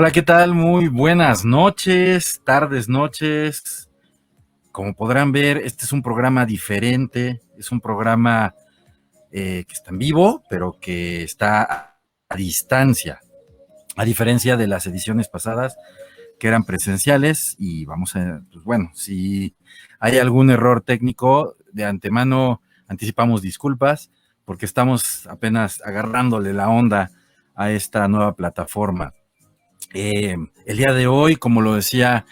Hola, ¿qué tal? Muy buenas noches, tardes, noches. Como podrán ver, este es un programa diferente, es un programa eh, que está en vivo, pero que está a distancia, a diferencia de las ediciones pasadas que eran presenciales y vamos a, pues bueno, si hay algún error técnico, de antemano anticipamos disculpas porque estamos apenas agarrándole la onda a esta nueva plataforma. Eh, el día de hoy, como lo decía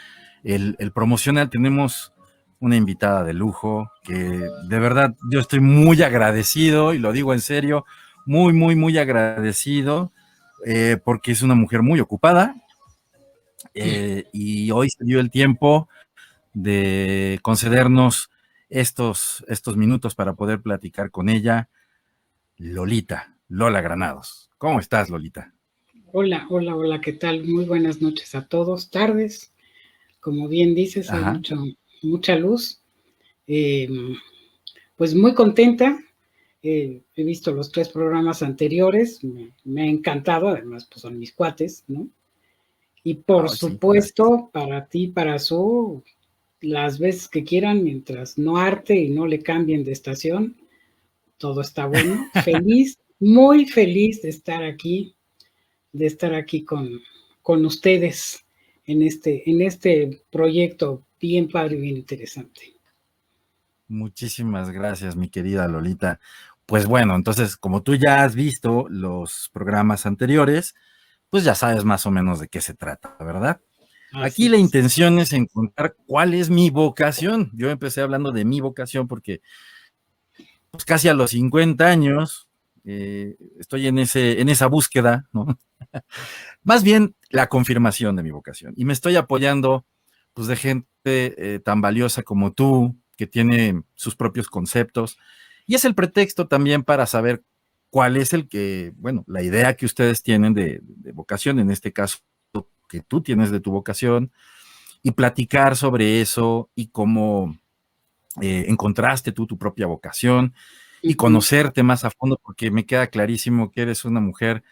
el, promocional, tenemos una invitada de lujo que de verdad yo estoy muy agradecido y lo digo en serio, muy, muy, muy agradecido eh, porque es una mujer muy ocupada eh, y hoy se dio el tiempo de concedernos estos, estos minutos para poder platicar con ella. Lolita, Lola Granados. ¿Cómo estás, Lolita? Hola, hola, hola, ¿qué tal? Muy buenas noches a todos, tardes. Como bien dices, hay mucha luz. Em, pues muy contenta. Eh, he visto los tres programas anteriores, me, ha encantado, además pues son mis cuates, ¿no? Y por supuesto, para ti, para su, las veces que quieran, mientras no arte y no le cambien de estación, todo está bueno. Feliz, muy feliz de estar aquí de estar aquí con, con ustedes en este, en este proyecto bien padre y bien interesante. Muchísimas gracias, mi querida Lolita. Pues bueno, entonces, como tú ya has visto los programas anteriores, pues ya sabes más o menos de qué se trata, ¿verdad? Aquí la intención es encontrar cuál es mi vocación. Yo empecé hablando de mi vocación porque pues casi a los 50 años eh, estoy en, ese, en esa búsqueda. Más bien la confirmación de mi vocación. Y me estoy apoyando pues, de gente eh, tan valiosa como tú, que tiene sus propios conceptos. Y es el pretexto también para saber cuál es el que, bueno, la idea que ustedes tienen de, vocación, en este caso que tú tienes de tu vocación, y platicar sobre eso y cómo eh, encontraste tú tu propia vocación y conocerte más a fondo, porque me queda clarísimo que eres una mujer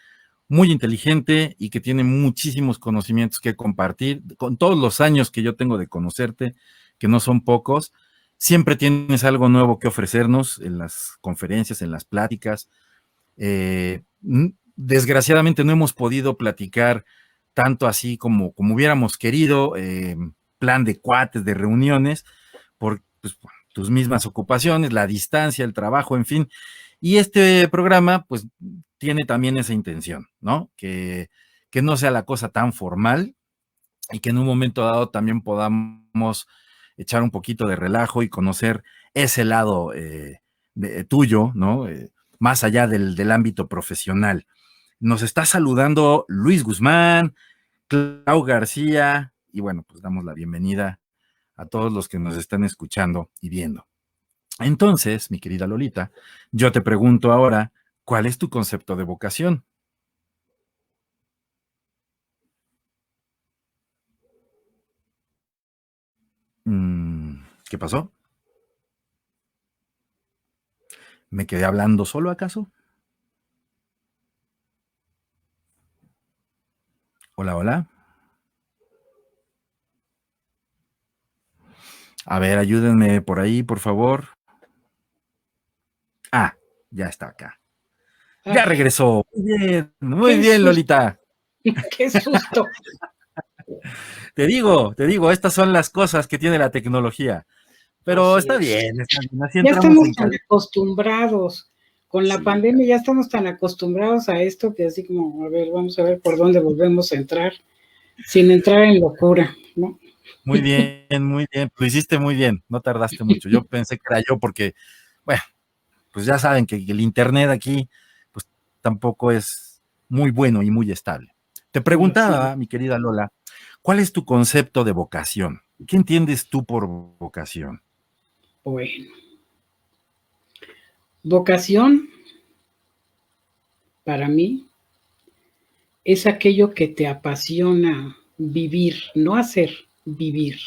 muy inteligente y que tiene muchísimos conocimientos que compartir. Con todos los años que yo tengo de conocerte, que no son pocos, siempre tienes algo nuevo que ofrecernos en las conferencias, en las pláticas. Eh, desgraciadamente no hemos podido platicar tanto así como, como hubiéramos querido, eh, plan de cuates, de reuniones, por pues, tus mismas ocupaciones, la distancia, el trabajo, en fin. Y este programa, pues, tiene también esa intención, ¿no? Que, que no sea la cosa tan formal y que en un momento dado también podamos echar un poquito de relajo y conocer ese lado eh, tuyo, ¿no? Eh, más allá del, del, ámbito profesional. Nos está saludando Luis Guzmán, Clau García, y bueno, pues damos la bienvenida a todos los que nos están escuchando y viendo. Entonces, mi querida Lolita, yo te pregunto ahora, ¿cuál es tu concepto de vocación? Mm, ¿Qué pasó? ¿Me quedé hablando solo acaso? Hola, hola. A ver, ayúdenme por ahí, por favor. Ah, ya está acá. Ya regresó. Muy bien, muy bien, Lolita. Qué susto. te digo, te digo, estas son las cosas que tiene la tecnología. Pero está bien, ya estamos tan acostumbrados. Con la pandemia ya estamos tan acostumbrados a esto que así como, a ver, vamos a ver por dónde volvemos a entrar, sin entrar en locura, ¿no? Muy bien, muy bien. Lo hiciste muy bien, no tardaste mucho. Yo pensé que era yo porque, bueno, pues ya saben que el Internet aquí, pues tampoco es muy bueno y muy estable. Te preguntaba, mi querida Lola, ¿cuál es tu concepto de vocación? ¿Qué entiendes tú por vocación? Bueno, vocación para mí es aquello que te apasiona vivir, no hacer, vivir.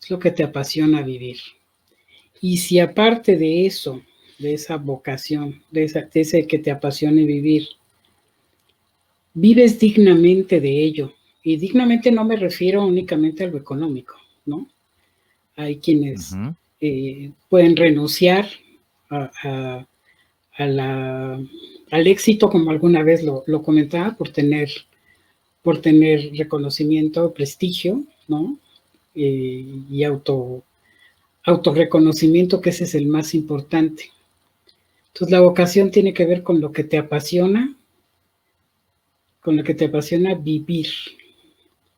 Es lo que te apasiona vivir. Y si aparte de eso, de esa vocación, de, ese que te apasione vivir, vives dignamente de ello. Y dignamente no me refiero únicamente a lo económico, ¿no? Hay quienes eh, pueden renunciar a, al éxito, como alguna vez lo, comentaba, por tener, por tener reconocimiento, prestigio, ¿no? Eh, y auto, autorreconocimiento, que ese es el más importante. Entonces la vocación tiene que ver con lo que te apasiona, con lo que te apasiona vivir.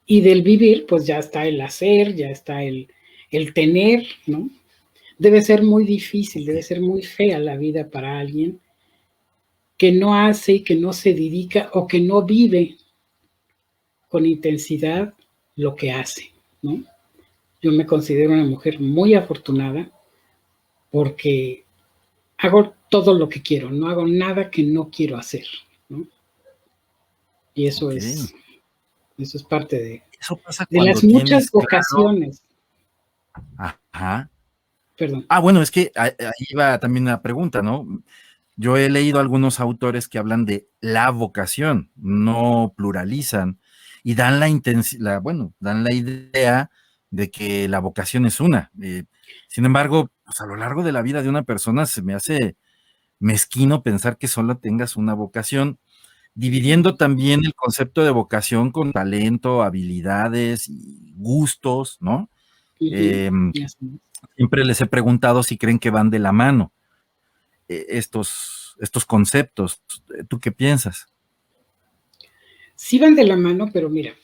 Y del vivir, pues ya está el hacer, ya está el, el tener, ¿no? Debe ser muy difícil, debe ser muy fea la vida para alguien que no hace y que no se dedica o que no vive con intensidad lo que hace, ¿no? Yo me considero una mujer muy afortunada porque hago todo lo que quiero, no hago nada que no quiero hacer, ¿no? Y eso es eso es parte de, de las muchas vocaciones. Ajá. Perdón. Ah, bueno, es que ahí va también una pregunta, ¿no? Yo he leído algunos autores que hablan de la vocación, no pluralizan y dan la intensidad, bueno, dan la idea de que la vocación es una. Eh, sin embargo, pues a lo largo de la vida de una persona se me hace mezquino pensar que solo tengas una vocación, dividiendo también el concepto de vocación con talento, habilidades y gustos, ¿no? Em, siempre les he preguntado si creen que van de la mano eh, estos, estos conceptos. ¿Tú qué piensas? Sí van de la mano, pero mira,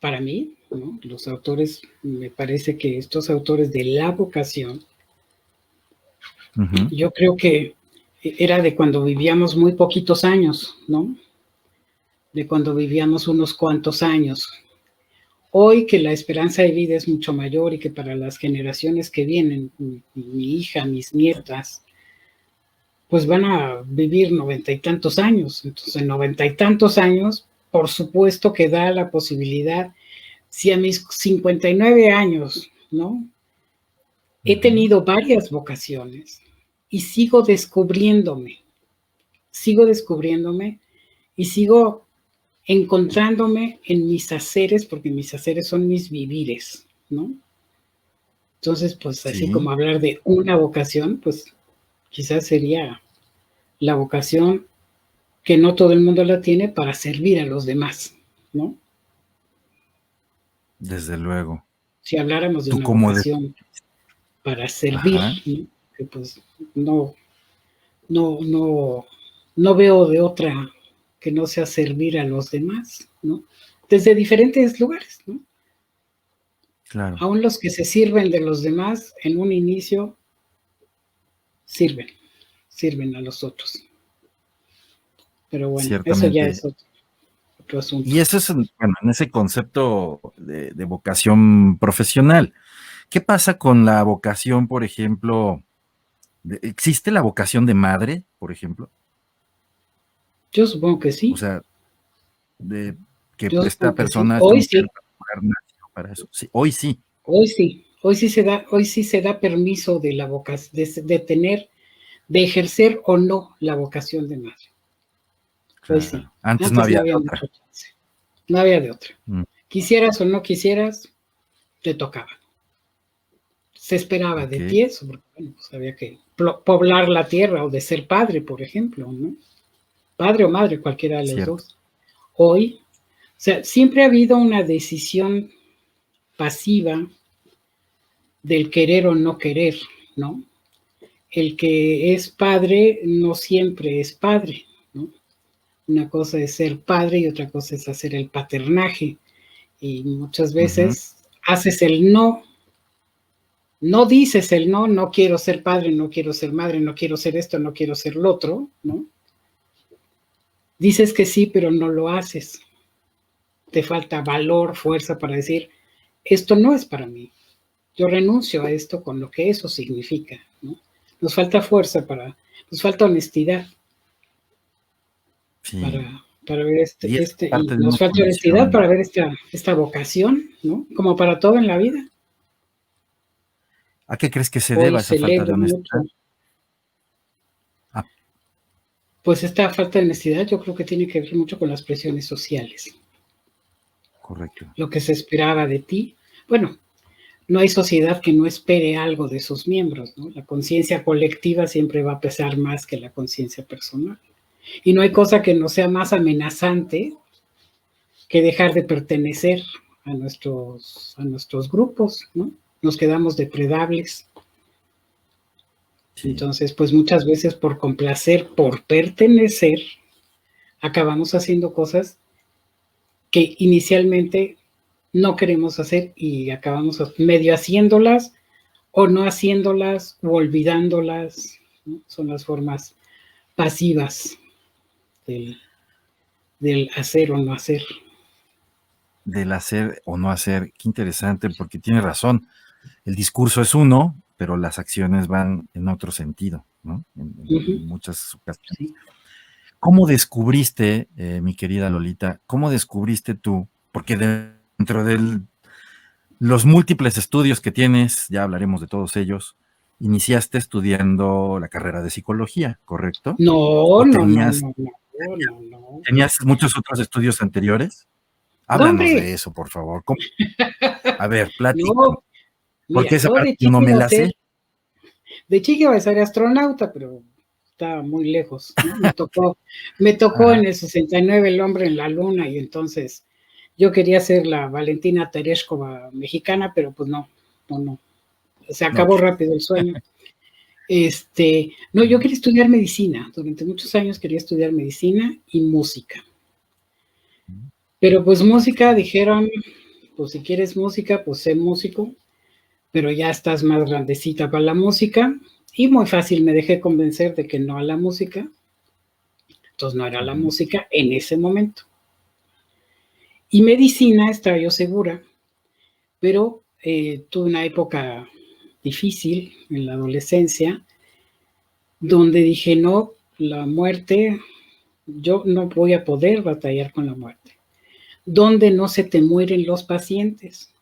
para mí, los autores, me parece que estos autores de la vocación, yo creo que era de cuando vivíamos muy poquitos años, ¿no? De cuando vivíamos unos cuantos años. Hoy que la esperanza de vida es mucho mayor y que para las generaciones que vienen, mi, hija, mis nietas, pues van a vivir noventa y tantos años. Entonces, en noventa y tantos años, por supuesto que da la posibilidad, si a mis 59 años, ¿no? He tenido varias vocaciones y sigo descubriéndome, sigo descubriéndome y sigo encontrándome en mis haceres, porque mis haceres son mis vivires, ¿no? Entonces, pues así como hablar de una vocación, pues quizás sería la vocación que no todo el mundo la tiene para servir a los demás, ¿no? Desde luego. Si habláramos de una vocación para servir, que pues no, no, no, no veo de otra que no sea servir a los demás, ¿no? Desde diferentes lugares, ¿no? Claro. Aún los que se sirven de los demás en un inicio sirven, sirven a los otros. Pero bueno, eso ya es otro, asunto. Y eso es, bueno, en ese concepto de, de vocación profesional. ¿Qué pasa con la vocación, por ejemplo? ¿Existe la vocación de madre, por ejemplo? Yo supongo que sí. O sea, de que esta persona hoy sí. para eso. Sí, hoy sí. Hoy sí. Hoy sí se da, hoy sí se da permiso de la vocación, de, tener, de ejercer o no la vocación de madre. Sí. Antes, no había, de otra. No había de otra. Mm. Quisieras o no quisieras, te tocaba. Se esperaba de ti eso, porque bueno, pues había que poblar la tierra o de ser padre, por ejemplo, ¿no? padre o madre, cualquiera de los dos. Hoy, o sea, siempre ha habido una decisión pasiva del querer o no querer, ¿no? El que es padre no siempre es padre, ¿no? Una cosa es ser padre y otra cosa es hacer el paternaje. Y muchas veces haces el no, no dices el no, no quiero ser padre, no quiero ser madre, no quiero ser esto, no quiero ser lo otro, ¿no? Dices que sí, pero no lo haces. Te falta valor, fuerza para decir, esto no es para mí. Yo renuncio a esto con lo que eso significa. Nos falta fuerza para, nos falta honestidad para, ver este, este nos falta honestidad para ver esta, esta vocación, ¿no? Como para todo en la vida. ¿A qué crees que se deba esa falta de honestidad? pues esta falta de honestidad yo creo que tiene que ver mucho con las presiones sociales. Correcto. Lo que se esperaba de ti. Bueno, no hay sociedad que no espere algo de sus miembros, ¿no? La conciencia colectiva siempre va a pesar más que la conciencia personal. Y no hay cosa que no sea más amenazante que dejar de pertenecer a nuestros, a nuestros grupos, ¿no? Nos quedamos depredables. Entonces, pues muchas veces por complacer, por pertenecer, acabamos haciendo cosas que inicialmente no queremos hacer y acabamos medio haciéndolas o no haciéndolas o olvidándolas. Son las formas pasivas del, del hacer o no hacer. Del hacer o no hacer. Qué interesante, porque tiene razón. El discurso es uno, pero las acciones van en otro sentido, ¿no? En, muchas ocasiones. ¿Cómo descubriste, eh, mi querida Lolita, cómo descubriste tú? Porque dentro de los múltiples estudios que tienes, ya hablaremos de todos ellos, iniciaste estudiando la carrera de psicología, ¿correcto? No, no, tenías, no, no, ¿Tenías muchos otros estudios anteriores? Háblanos de eso, por favor. A ver, plático. Porque esa parte no me la sé. De chica iba a ser astronauta, pero estaba muy lejos. Me tocó, me tocó en el 69 el hombre en la luna y entonces yo quería ser la Valentina Tereshkova mexicana, pero pues no, no, no. Se acabó rápido el sueño. Este, no, yo quería estudiar medicina. Durante muchos años quería estudiar medicina y música. Pero pues música, dijeron, pues si quieres música, pues sé músico, pero ya estás más grandecita para la música. Y muy fácil me dejé convencer de que no a la música. Entonces no era la música en ese momento. Y medicina estaba yo segura, pero eh, tuve una época difícil en la adolescencia, donde dije, no, la muerte, yo no voy a poder batallar con la muerte. ¿Dónde no se te mueren los pacientes?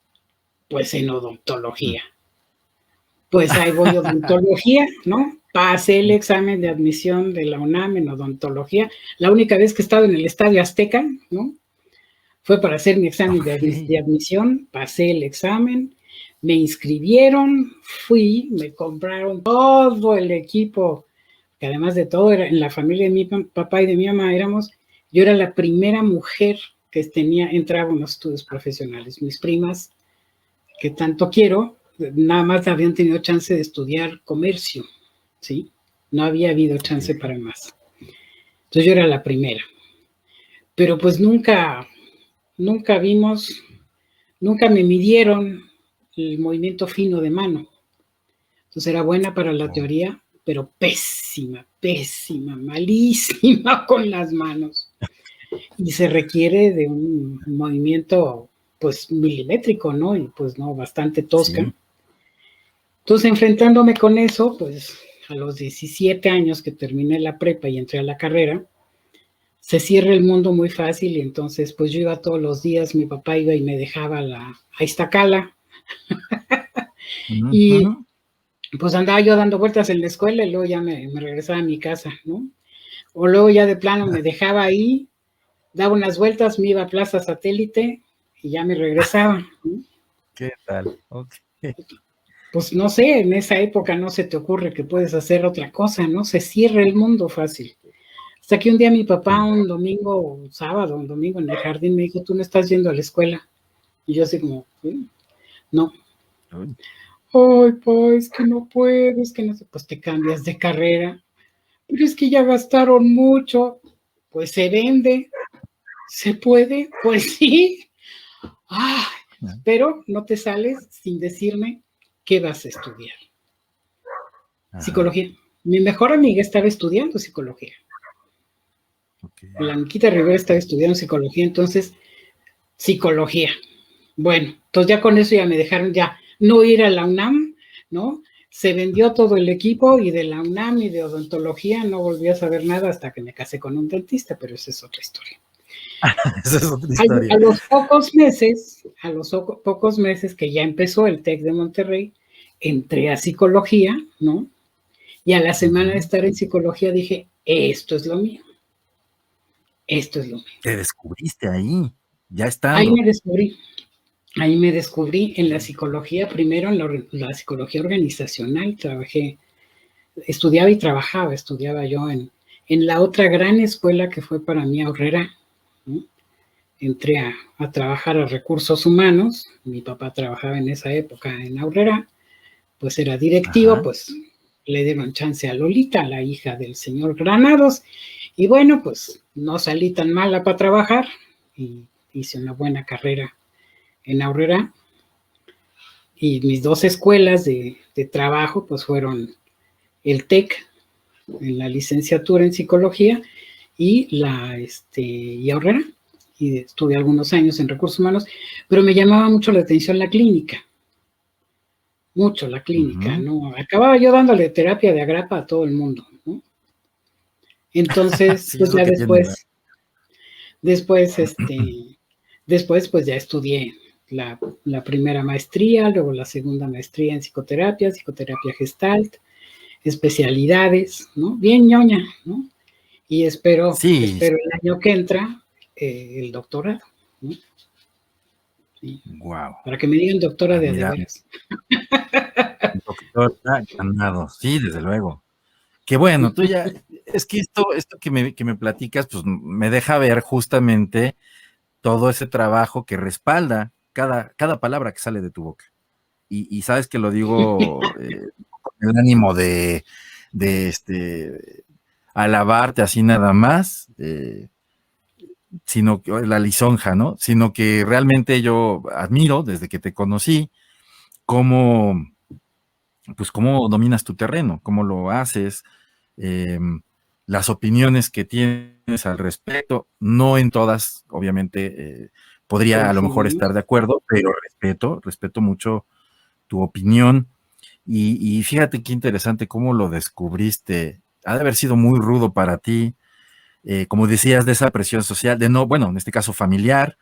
Pues en odontología. Pues ahí voy a odontología, ¿no? Pasé el examen de admisión de la UNAM en odontología. La única vez que he estado en el Estadio Azteca, ¿no? Fue para hacer mi examen de, admisión, pasé el examen, me inscribieron, fui, me compraron todo el equipo, que además de todo era en la familia de mi papá y de mi mamá éramos, yo era la primera mujer que tenía, entraba en los estudios profesionales. Mis primas, que tanto quiero, nada más habían tenido chance de estudiar comercio, ¿sí? No había habido chance para más. Entonces yo era la primera. Pero pues nunca, nunca vimos, nunca me midieron el movimiento fino de mano. Entonces era buena para la teoría, pero pésima, pésima, malísima con las manos. Y se requiere de un movimiento, pues, milimétrico, ¿no? Y pues, no, bastante tosca. Entonces, enfrentándome con eso, pues, a los 17 años que terminé la prepa y entré a la carrera, se cierra el mundo muy fácil y entonces pues yo iba todos los días, mi papá iba y me dejaba la, a Iztacala y pues andaba yo dando vueltas en la escuela y luego ya me, regresaba a mi casa, ¿no? O luego ya de plano me dejaba ahí, daba unas vueltas, me iba a Plaza Satélite y ya me regresaba. ¿Qué tal? Pues no sé, en esa época no se te ocurre que puedes hacer otra cosa, ¿no? Se cierra el mundo fácil. Hasta que un día mi papá, un domingo, un sábado, un domingo en el jardín, me dijo, tú no estás yendo a la escuela. Y yo así como, no. Ay, pa, es que no puedo, es que no sé, pues te cambias de carrera. Pero es que ya gastaron mucho. Pues se vende. ¿Se puede? Pues sí. Ay, pero no te sales sin decirme qué vas a estudiar. Psicología. Mi mejor amiga estaba estudiando psicología. Blanquita Rivera estaba estudiando psicología, entonces, psicología. Bueno, entonces ya con eso ya me dejaron ya no ir a la UNAM, ¿no? Se vendió todo el equipo y de la UNAM y de odontología no volví a saber nada hasta que me casé con un dentista, pero esa es otra historia. esa es otra historia. A, los pocos meses, a los pocos meses que ya empezó el TEC de Monterrey, entré a psicología, ¿no? Y a la semana de estar en psicología dije, esto es lo mío. Esto es lo mío. Te descubriste ahí, ya está. Ahí me descubrí. Ahí me descubrí en la psicología, primero en la, psicología organizacional, trabajé, estudiaba y trabajaba, estudiaba yo en, en la otra gran escuela que fue para mí Aurrera. Entré a, trabajar a recursos humanos, mi papá trabajaba en esa época en Aurrera, pues era directivo, pues le dieron chance a Lolita, la hija del señor Granados, y bueno, pues no salí tan mala para trabajar y hice una buena carrera en Aurrera. Y mis dos escuelas de, trabajo, pues fueron el TEC, en la licenciatura en psicología, y la este, y Aurrera. Y estuve algunos años en recursos humanos, pero me llamaba mucho la atención la clínica. Mucho la clínica, ¿no? Acababa yo dándole terapia de agrapa a todo el mundo, ¿no? Entonces, pues ya después, después, este, después, pues ya estudié la, primera maestría, luego la segunda maestría en psicoterapia, psicoterapia gestalt, especialidades, ¿no? Bien ñoña, ¿no? Y espero, espero el año que entra eh, el doctorado, ¿no? Wow. Para que me digan doctora de además. Doctora ganado, sí, desde luego. Qué bueno, tú ya, es que esto, esto que me, que me platicas, pues me deja ver justamente todo ese trabajo que respalda cada, palabra que sale de tu boca. Y, sabes que lo digo eh, con el ánimo de, este, alabarte así nada más, eh, sino que la lisonja, ¿no? Sino que realmente yo admiro desde que te conocí cómo, pues cómo dominas tu terreno, cómo lo haces, em, las opiniones que tienes al respecto, no en todas, obviamente, eh, podría a lo mejor estar de acuerdo, pero respeto, respeto mucho tu opinión. Y, fíjate qué interesante cómo lo descubriste. Ha de haber sido muy rudo para ti, eh, como decías, de esa presión social, de no, bueno, en este caso familiar,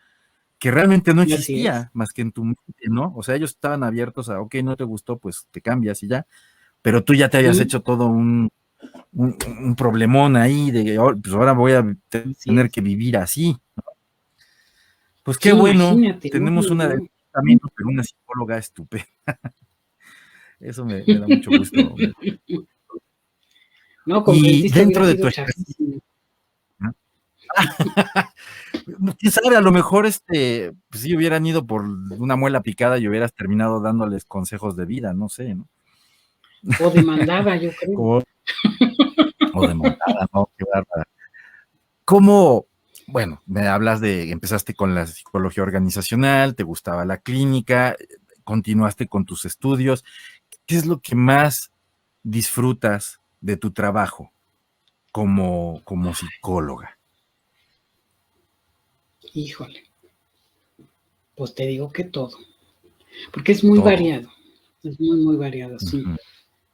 que realmente no existía más que en tu mente, ¿no? O sea, ellos estaban abiertos a, ok, no te gustó, pues te cambias y ya, pero tú ya te habías hecho todo un, un, problemón ahí de, pues ahora voy a tener que vivir así, ¿no? Pues qué bueno, tenemos una también, pero una psicóloga estupenda. Eso me, da mucho gusto. No, y dentro de tu quién sabe, a lo mejor este, pues si hubieran ido por una muela picada y hubieras terminado dándoles consejos de vida, no sé, ¿no? O demandada, yo creo. o demandada, no, qué bárbara. ¿Cómo, bueno, me hablas de, empezaste con la psicología organizacional, te gustaba la clínica, continuaste con tus estudios. ¿Qué es lo que más disfrutas de tu trabajo como, como psicóloga? Híjole, pues te digo que todo, porque es muy variado, es muy, muy variado, sí.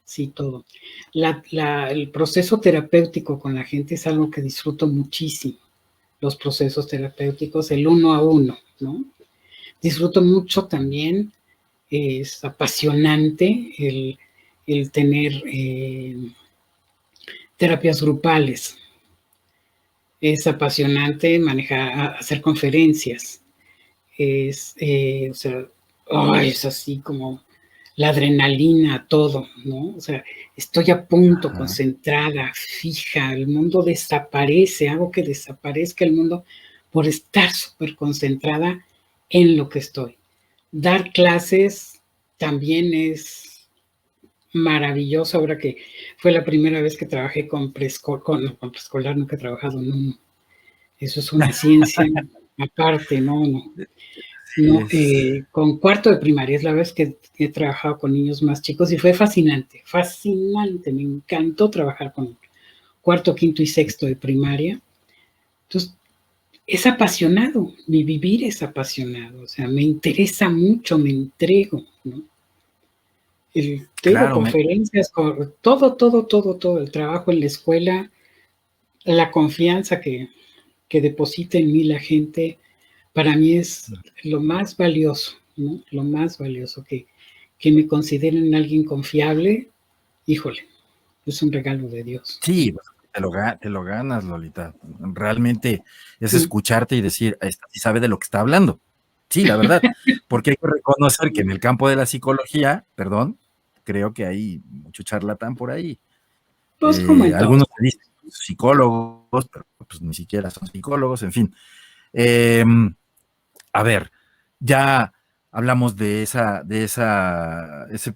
Sí, todo. el proceso terapéutico con la gente es algo que disfruto muchísimo los procesos terapéuticos, el uno a uno, ¿no? Disfruto mucho también, es apasionante el, tener eh, terapias grupales. Es apasionante manejar, hacer conferencias. Es, eh, o sea, es así como la adrenalina, todo, ¿no? O sea, estoy a punto, concentrada, fija, el mundo desaparece, hago que desaparezca el mundo por estar súper concentrada en lo que estoy. Dar clases también es maravilloso, ahora que fue la primera vez que trabajé con preescolar, con, con preescolar nunca he trabajado, no, eso es una ciencia aparte, no, no. No, eh, con cuarto de primaria, es la vez que he trabajado con niños más chicos y fue fascinante, fascinante, me encantó trabajar con cuarto, quinto y sexto de primaria. Entonces, es apasionado, mi vivir es apasionado, o sea, me interesa mucho, me entrego, ¿no? El, tengo conferencias, todo, todo, todo, todo, el trabajo en la escuela, la confianza que, que deposita en mí la gente, para mí es lo más valioso, ¿no? Lo más valioso que, que me consideren alguien confiable, híjole, es un regalo de Dios. Sí, te lo, te lo ganas, Lolita. Realmente es escucharte y decir, esta sí sabe de lo que está hablando. Sí, la verdad, porque hay que reconocer que en el campo de la psicología, perdón, creo que hay mucho charlatán por ahí. Pues, eh, algunos dicen psicólogos, pero pues ni siquiera son psicólogos, en fin. Em, a ver, ya hablamos de esa, de esa, ese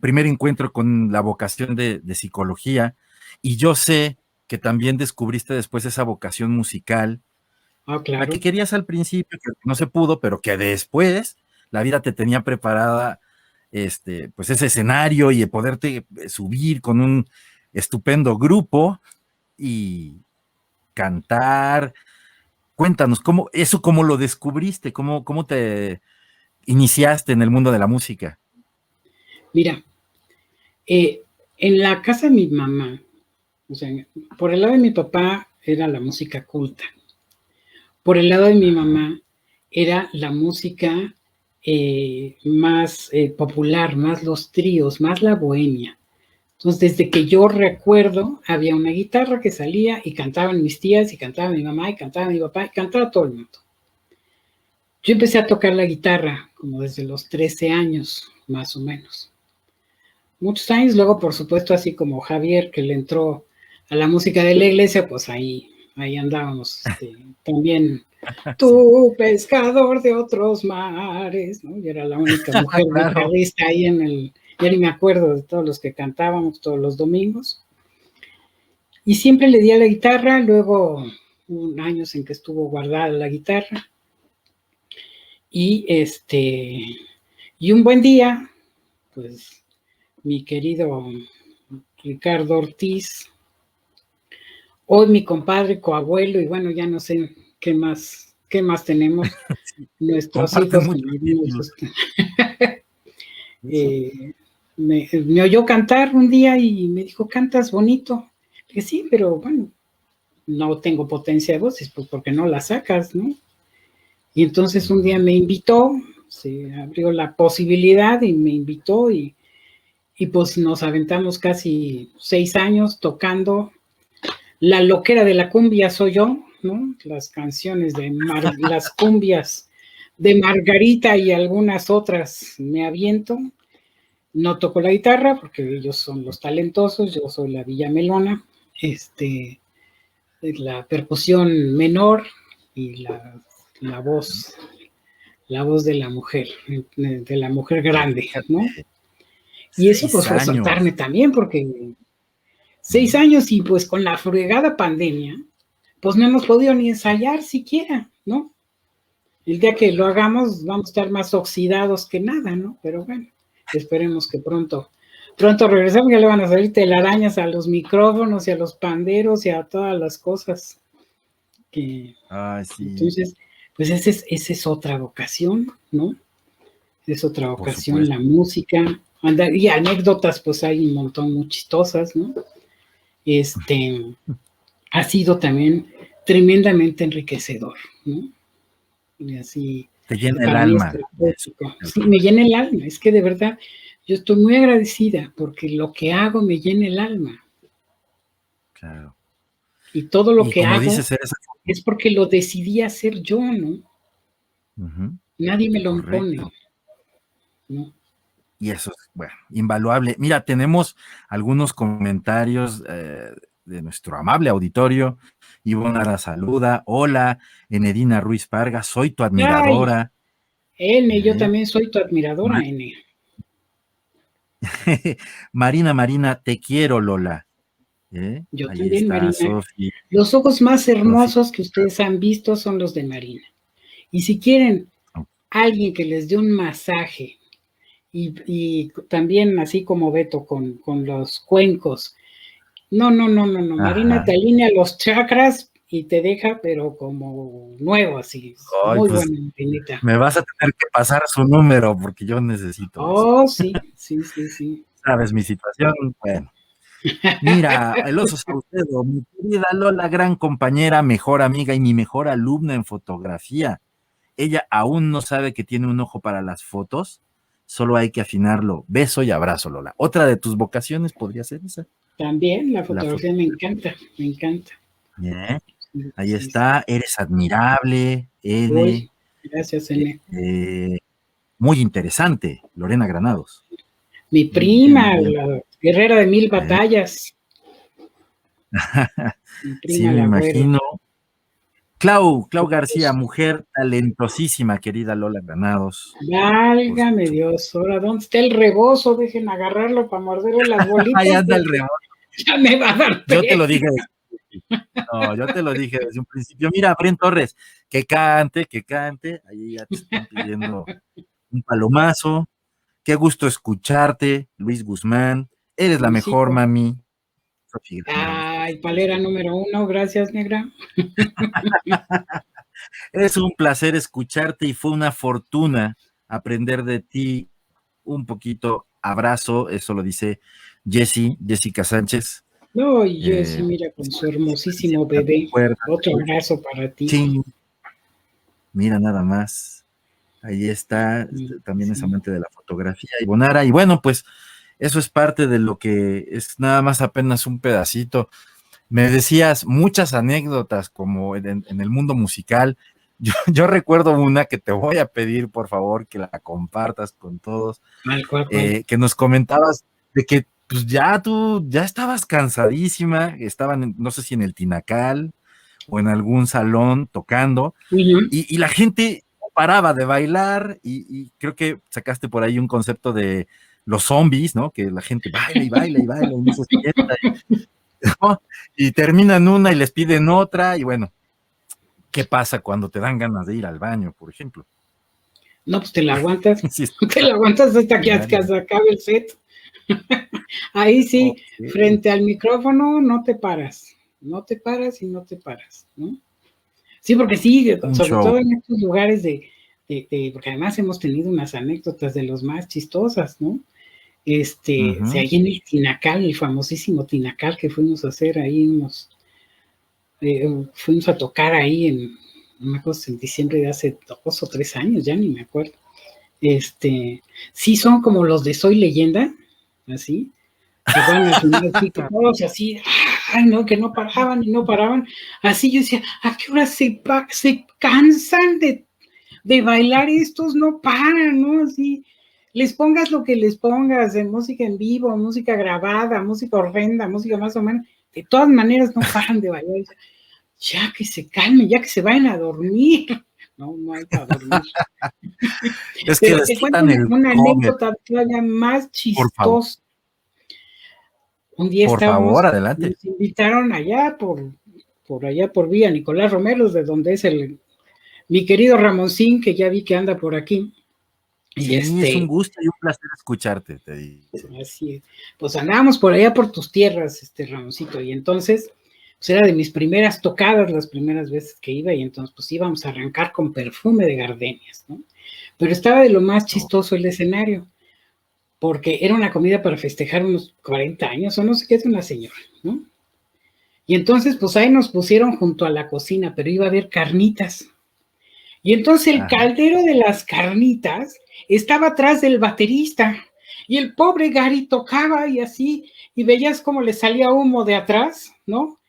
primer encuentro con la vocación de, psicología, y yo sé que también descubriste después esa vocación musical. Ah, claro. La que querías al principio, que no se pudo, pero que después la vida te tenía preparada, este, pues ese escenario y poderte subir con un estupendo grupo y cantar. Cuéntanos, ¿cómo, eso cómo lo descubriste? ¿Cómo, cómo te iniciaste en el mundo de la música? Mira, eh, en la casa de mi mamá, o sea, por el lado de mi papá era la música culta. Por el lado de mi mamá era la música eh, más eh, popular, más los tríos, más la bohemia. Entonces, desde que yo recuerdo, había una guitarra que salía y cantaban mis tías, y cantaba mi mamá, y cantaba mi papá, y cantaba todo el mundo. Yo empecé a tocar la guitarra como desde los 13 años, más o menos. Muchos años, luego, por supuesto, así como Javier, que le entró a la música de la iglesia, pues ahí, ahí andábamos. Este, también tú, pescador de otros mares, ¿no? Yo era la única mujer guitarrista ahí en el, ya ni me acuerdo de todos los que cantábamos todos los domingos. Y siempre le di a la guitarra, luego un año en que estuvo guardada la guitarra. Y este, y un buen día, pues mi querido Ricardo Ortiz, hoy mi compadre, coabuelo, y bueno, ya no sé qué más, qué más tenemos. Nuestros hijos. eh, me, oyó cantar un día y me dijo, cantas bonito. Le dije, sí, pero bueno, no tengo potencia de voces, pues porque no la sacas, ¿no? Y entonces un día me invitó, se abrió la posibilidad y me invitó y, y pues nos aventamos casi seis años tocando. La loquera de la cumbia soy yo, ¿no? Las canciones de las cumbias de Margarita y algunas otras me aviento no toco la guitarra porque ellos son los talentosos, yo soy la villamelona, este, la percusión menor y la, voz, la voz de la mujer, de la mujer grande, ¿no? Y eso pues resaltarme también porque seis años y pues con la fregada pandemia, pues no hemos podido ni ensayar siquiera, ¿no? El día que lo hagamos vamos a estar más oxidados que nada, ¿no? Pero bueno. Esperemos que pronto, pronto regresemos, ya le van a salir telarañas a los micrófonos y a los panderos y a todas las cosas. Que, Entonces, pues esa es, esa es otra vocación, ¿no? Es otra vocación, la música. y anécdotas, pues hay un montón muy chistosas, ¿no? Este ha sido también tremendamente enriquecedor, ¿no? Y así te llena el alma. Sí, me llena el alma. Es que de verdad, yo estoy muy agradecida porque lo que hago me llena el alma. Claro. Y todo lo que hago es porque lo decidí hacer yo, ¿no? Nadie me lo impone. Y eso es, bueno, invaluable. Mira, tenemos algunos comentarios eh, de nuestro amable auditorio. Ivonne la saluda. Hola, Enedina Ruiz Parga, soy tu admiradora. N, yo también soy tu admiradora, N. Marina, Marina, te quiero, Lola. ¿Eh? Yo también, Marina. Los ojos más hermosos que ustedes han visto son los de Marina. Y si quieren alguien que les dé un masaje y, también así como Beto con, con los cuencos no, no, no, no, no. Marina te alinea los chakras y te deja, pero como nuevo, así. muy pues, buena, Me vas a tener que pasar su número porque yo necesito. Oh, sí, sí, sí, sí. Sabes mi situación, bueno. Mira, el oso Saucedo, mi querida Lola, gran compañera, mejor amiga y mi mejor alumna en fotografía. Ella aún no sabe que tiene un ojo para las fotos, solo hay que afinarlo. Beso y abrazo, Lola. ¿Otra de tus vocaciones podría ser esa? También la fotografía me encanta, me encanta. Bien. Ahí está, eres admirable, N. gracias, N. Eh, muy interesante, Lorena Granados. Mi prima, la guerrera de mil batallas. sí, me imagino. Clau, Clau García, mujer talentosísima, querida Lola Granados. Válgame Dios, ahora, ¿dónde está el rebozo? Dejen agarrarlo para morderle las bolitas. Ahí anda el rebozo. Ya me va a dar Yo te lo dije. No, yo te lo dije desde un principio. Mira, Fren Torres, que cante, que cante. Ahí ya te están pidiendo un palomazo. Qué gusto escucharte, Luis Guzmán. Eres la mejor, mami. Ay, palera número uno, gracias, negra. es un placer escucharte y fue una fortuna aprender de ti un poquito. Abrazo, eso lo dice Jessie, Jessica Sánchez. No, y eh, mira, con su hermosísimo bebé. Otro abrazo para ti. Sí. Mira nada más. Ahí está, también es amante de la fotografía y Bonara. Y bueno, pues eso es parte de lo que es nada más apenas un pedacito. Me decías muchas anécdotas como en, el mundo musical. Yo, recuerdo una que te voy a pedir, por favor, que la compartas con todos, eh, que nos comentabas de que pues ya tú ya estabas cansadísima, estaban, no sé si en el Tinacal o en algún salón tocando, y, la gente paraba de bailar, y, creo que sacaste por ahí un concepto de los zombies, ¿no? Que la gente baila y baila y baila y no se sienta, y, terminan una y les piden otra, y bueno, ¿qué pasa cuando te dan ganas de ir al baño, por ejemplo? No, pues te la aguantas, te la aguantas hasta que, que se acabe el set. Ahí sí, frente al micrófono no te paras, no te paras y no te paras, ¿no? Sí, porque sí, sobre todo en estos lugares de, porque además hemos tenido unas anécdotas de los más chistosas, ¿no? Este, ahí en el Tinacal, el famosísimo Tinacal que fuimos a hacer ahí unos, eh, fuimos a tocar ahí en, no me acuerdo, en diciembre de hace dos o tres años, ya ni me acuerdo. Este, sí son como los de Soy Leyenda, así, que van todos así, ay no, que no paraban y no paraban, así yo decía, ¿a qué hora se, se cansan de, de bailar estos? No paran, ¿no? Así, les pongas lo que les pongas, de música en vivo, música grabada, música horrenda, música más o menos, de todas maneras no paran de bailar. Ya que se calmen, ya que se vayan a dormir. No, no hay para dormir. es que les quitan el una anécdota todavía más chistosa. Un día por favor, adelante. Nos invitaron allá por, por allá por vía Nicolás Romero, de donde es el mi querido Ramoncín, que ya vi que anda por aquí. Y este, es un gusto y un placer escucharte, te digo. Así es. Pues andábamos por allá por tus tierras, este Ramoncito, y entonces, pues era de mis primeras tocadas, las primeras veces que iba, y entonces pues íbamos a arrancar con perfume de gardenias, ¿no? Pero estaba de lo más chistoso el escenario, porque era una comida para festejar unos 40 años, o no sé qué es una señora, ¿no? Y entonces, pues ahí nos pusieron junto a la cocina, pero iba a haber carnitas. Y entonces el caldero de las carnitas estaba atrás del baterista y el pobre Gary tocaba y así, y veías cómo le salía humo de atrás, ¿no?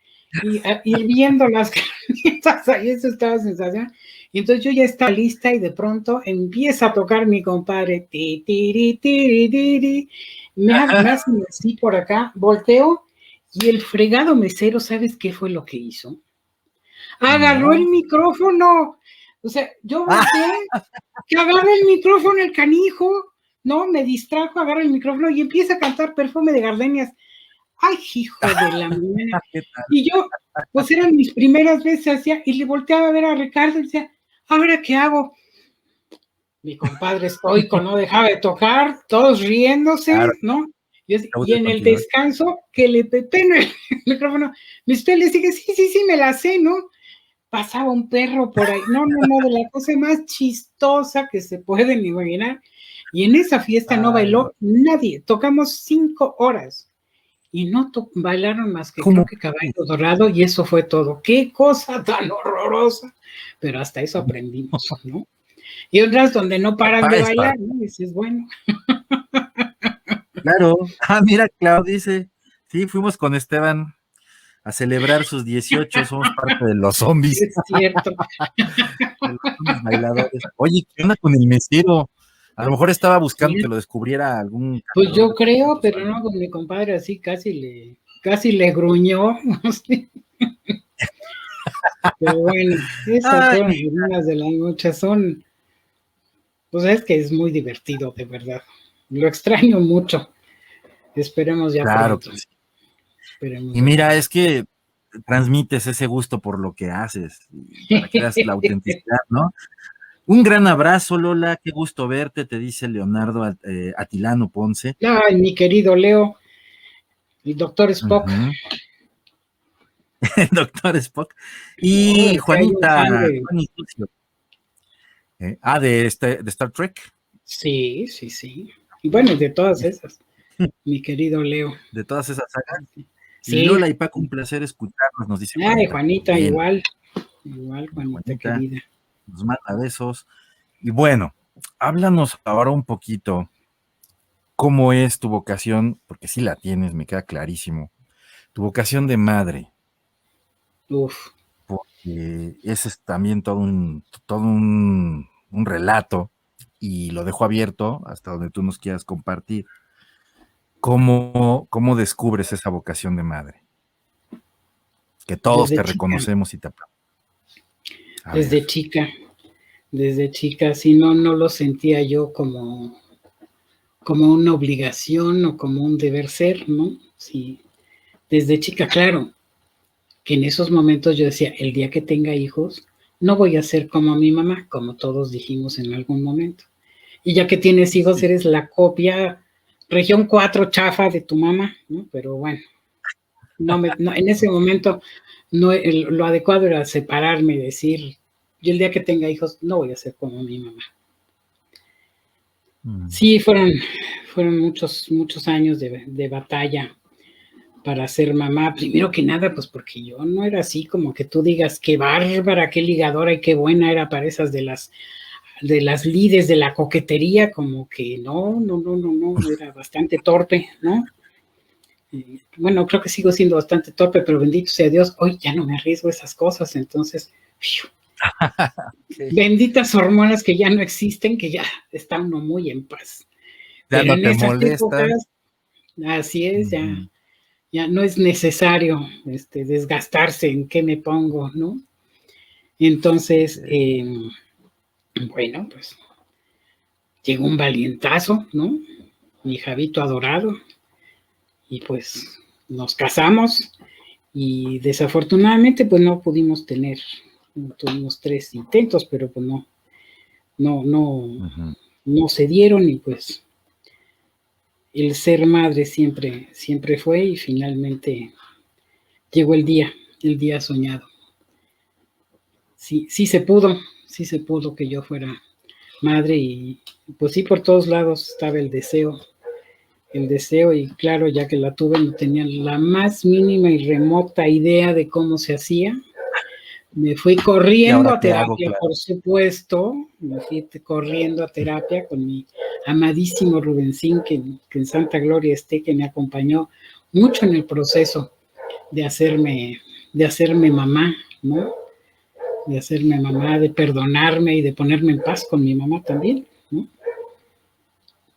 Y, viendo las carnitas, ahí eso estaba sensación. Y entonces yo ya está lista y de pronto empieza a tocar mi compadre. Ti, tiri, tiri. Me hace así por acá, volteo y el fregado mesero, ¿sabes qué fue lo que hizo? Agarró el micrófono o sea, yo ah. volteé, que agarra el micrófono el canijo, ¿no? Me distrajo, agarra el micrófono y empieza a cantar perfume de gardenias. Ay, hijo de la mía. Y yo, pues eran mis primeras veces, hacía, y le volteaba a ver a Ricardo y decía, ¿ahora qué hago? Mi compadre estoico no dejaba de tocar, todos riéndose, ¿no? Y, en el descanso, que le en el micrófono, mi usted le sigue, sí, sí, sí, me la sé, ¿no? Pasaba un perro por ahí. No, no, no, de la cosa más chistosa que se pueden imaginar. Y en esa fiesta no bailó nadie. Tocamos cinco horas y no bailaron más que creo que Caballo Dorado y eso fue todo. Qué cosa tan horrorosa. Pero hasta eso aprendimos, ¿no? Y otras donde no paran de bailar, ¿no? Dices, bueno. Claro. Ah, mira, Clau dice, Sí, fuimos con Esteban a celebrar sus 18, somos parte de los zombies. Es cierto. los bailadores. Oye, ¿qué onda con el mesero? A lo mejor estaba buscando que lo descubriera algún. Pues yo creo, pero no, con mi compadre así casi le, casi le gruñó. pero bueno, esas son las de la noche, son, pues es que es muy divertido, de verdad. Lo extraño mucho. Esperemos ya claro, Pues, y mira, es que transmites ese gusto por lo que haces, para que la autenticidad, ¿no? Un gran abrazo, Lola, qué gusto verte, te dice Leonardo eh, Atilano Ponce. Ay, mi querido Leo, el doctor Spock. el doctor Spock. Y Juanita, eh, ah, de, este, de Star Trek. Sí, sí, sí. Y bueno, de todas esas, mi querido Leo. De todas esas sagas. Sí. Y Lola y Paco, un placer escucharnos, nos dice. Ay, Juanita, igual. Igual, Juanita, querida. Nos manda besos. Y bueno, háblanos ahora un poquito cómo es tu vocación, porque sí la tienes, me queda clarísimo. Tu vocación de madre. Uf. Porque ese es también todo un, todo un, un relato y lo dejo abierto hasta donde tú nos quieras compartir. ¿Cómo, cómo descubres esa vocación de madre? Que todos te reconocemos y te Desde chica, desde chica, si no, no lo sentía yo como, como una obligación o como un deber ser, ¿no? Sí, desde chica, claro, que en esos momentos yo decía, el día que tenga hijos, no voy a ser como mi mamá, como todos dijimos en algún momento. Y ya que tienes hijos, eres la copia región 4 chafa de tu mamá, ¿no? Pero bueno, no me, en ese momento no, lo adecuado era separarme y decir, yo el día que tenga hijos no voy a ser como mi mamá. Mm. Sí, fueron, fueron muchos, muchos años de, de batalla para ser mamá. Primero que nada, pues porque yo no era así como que tú digas qué bárbara, qué ligadora y qué buena era para esas de las de las lides de la coquetería, como que no, no, no, no, no, era bastante torpe, ¿no? bueno, creo que sigo siendo bastante torpe, pero bendito sea Dios, hoy ya no me arriesgo a esas cosas, entonces, benditas hormonas que ya no existen, que ya está uno muy en paz. Ya no te molesta. así es, ya, ya no es necesario este, desgastarse en qué me pongo, ¿no? Entonces, eh, bueno, pues llegó un valientazo, ¿no? Mi Javito adorado. Y pues nos casamos y desafortunadamente pues no pudimos tener, tuvimos tres intentos, pero pues no, no, no, no se dieron y pues el ser madre siempre, siempre fue y finalmente llegó el día, el día soñado. Sí, sí se pudo, sí se pudo que yo fuera madre y pues sí, por todos lados estaba el deseo, el deseo y claro, ya que la tuve no tenía la más mínima y remota idea de cómo se hacía. Me fui corriendo a terapia, por supuesto, me fui corriendo a terapia con mi amadísimo Rubensín, que, que en Santa Gloria esté, que me acompañó mucho en el proceso de hacerme, de hacerme mamá, ¿no? De hacerme mamá, de perdonarme y de ponerme en paz con mi mamá también.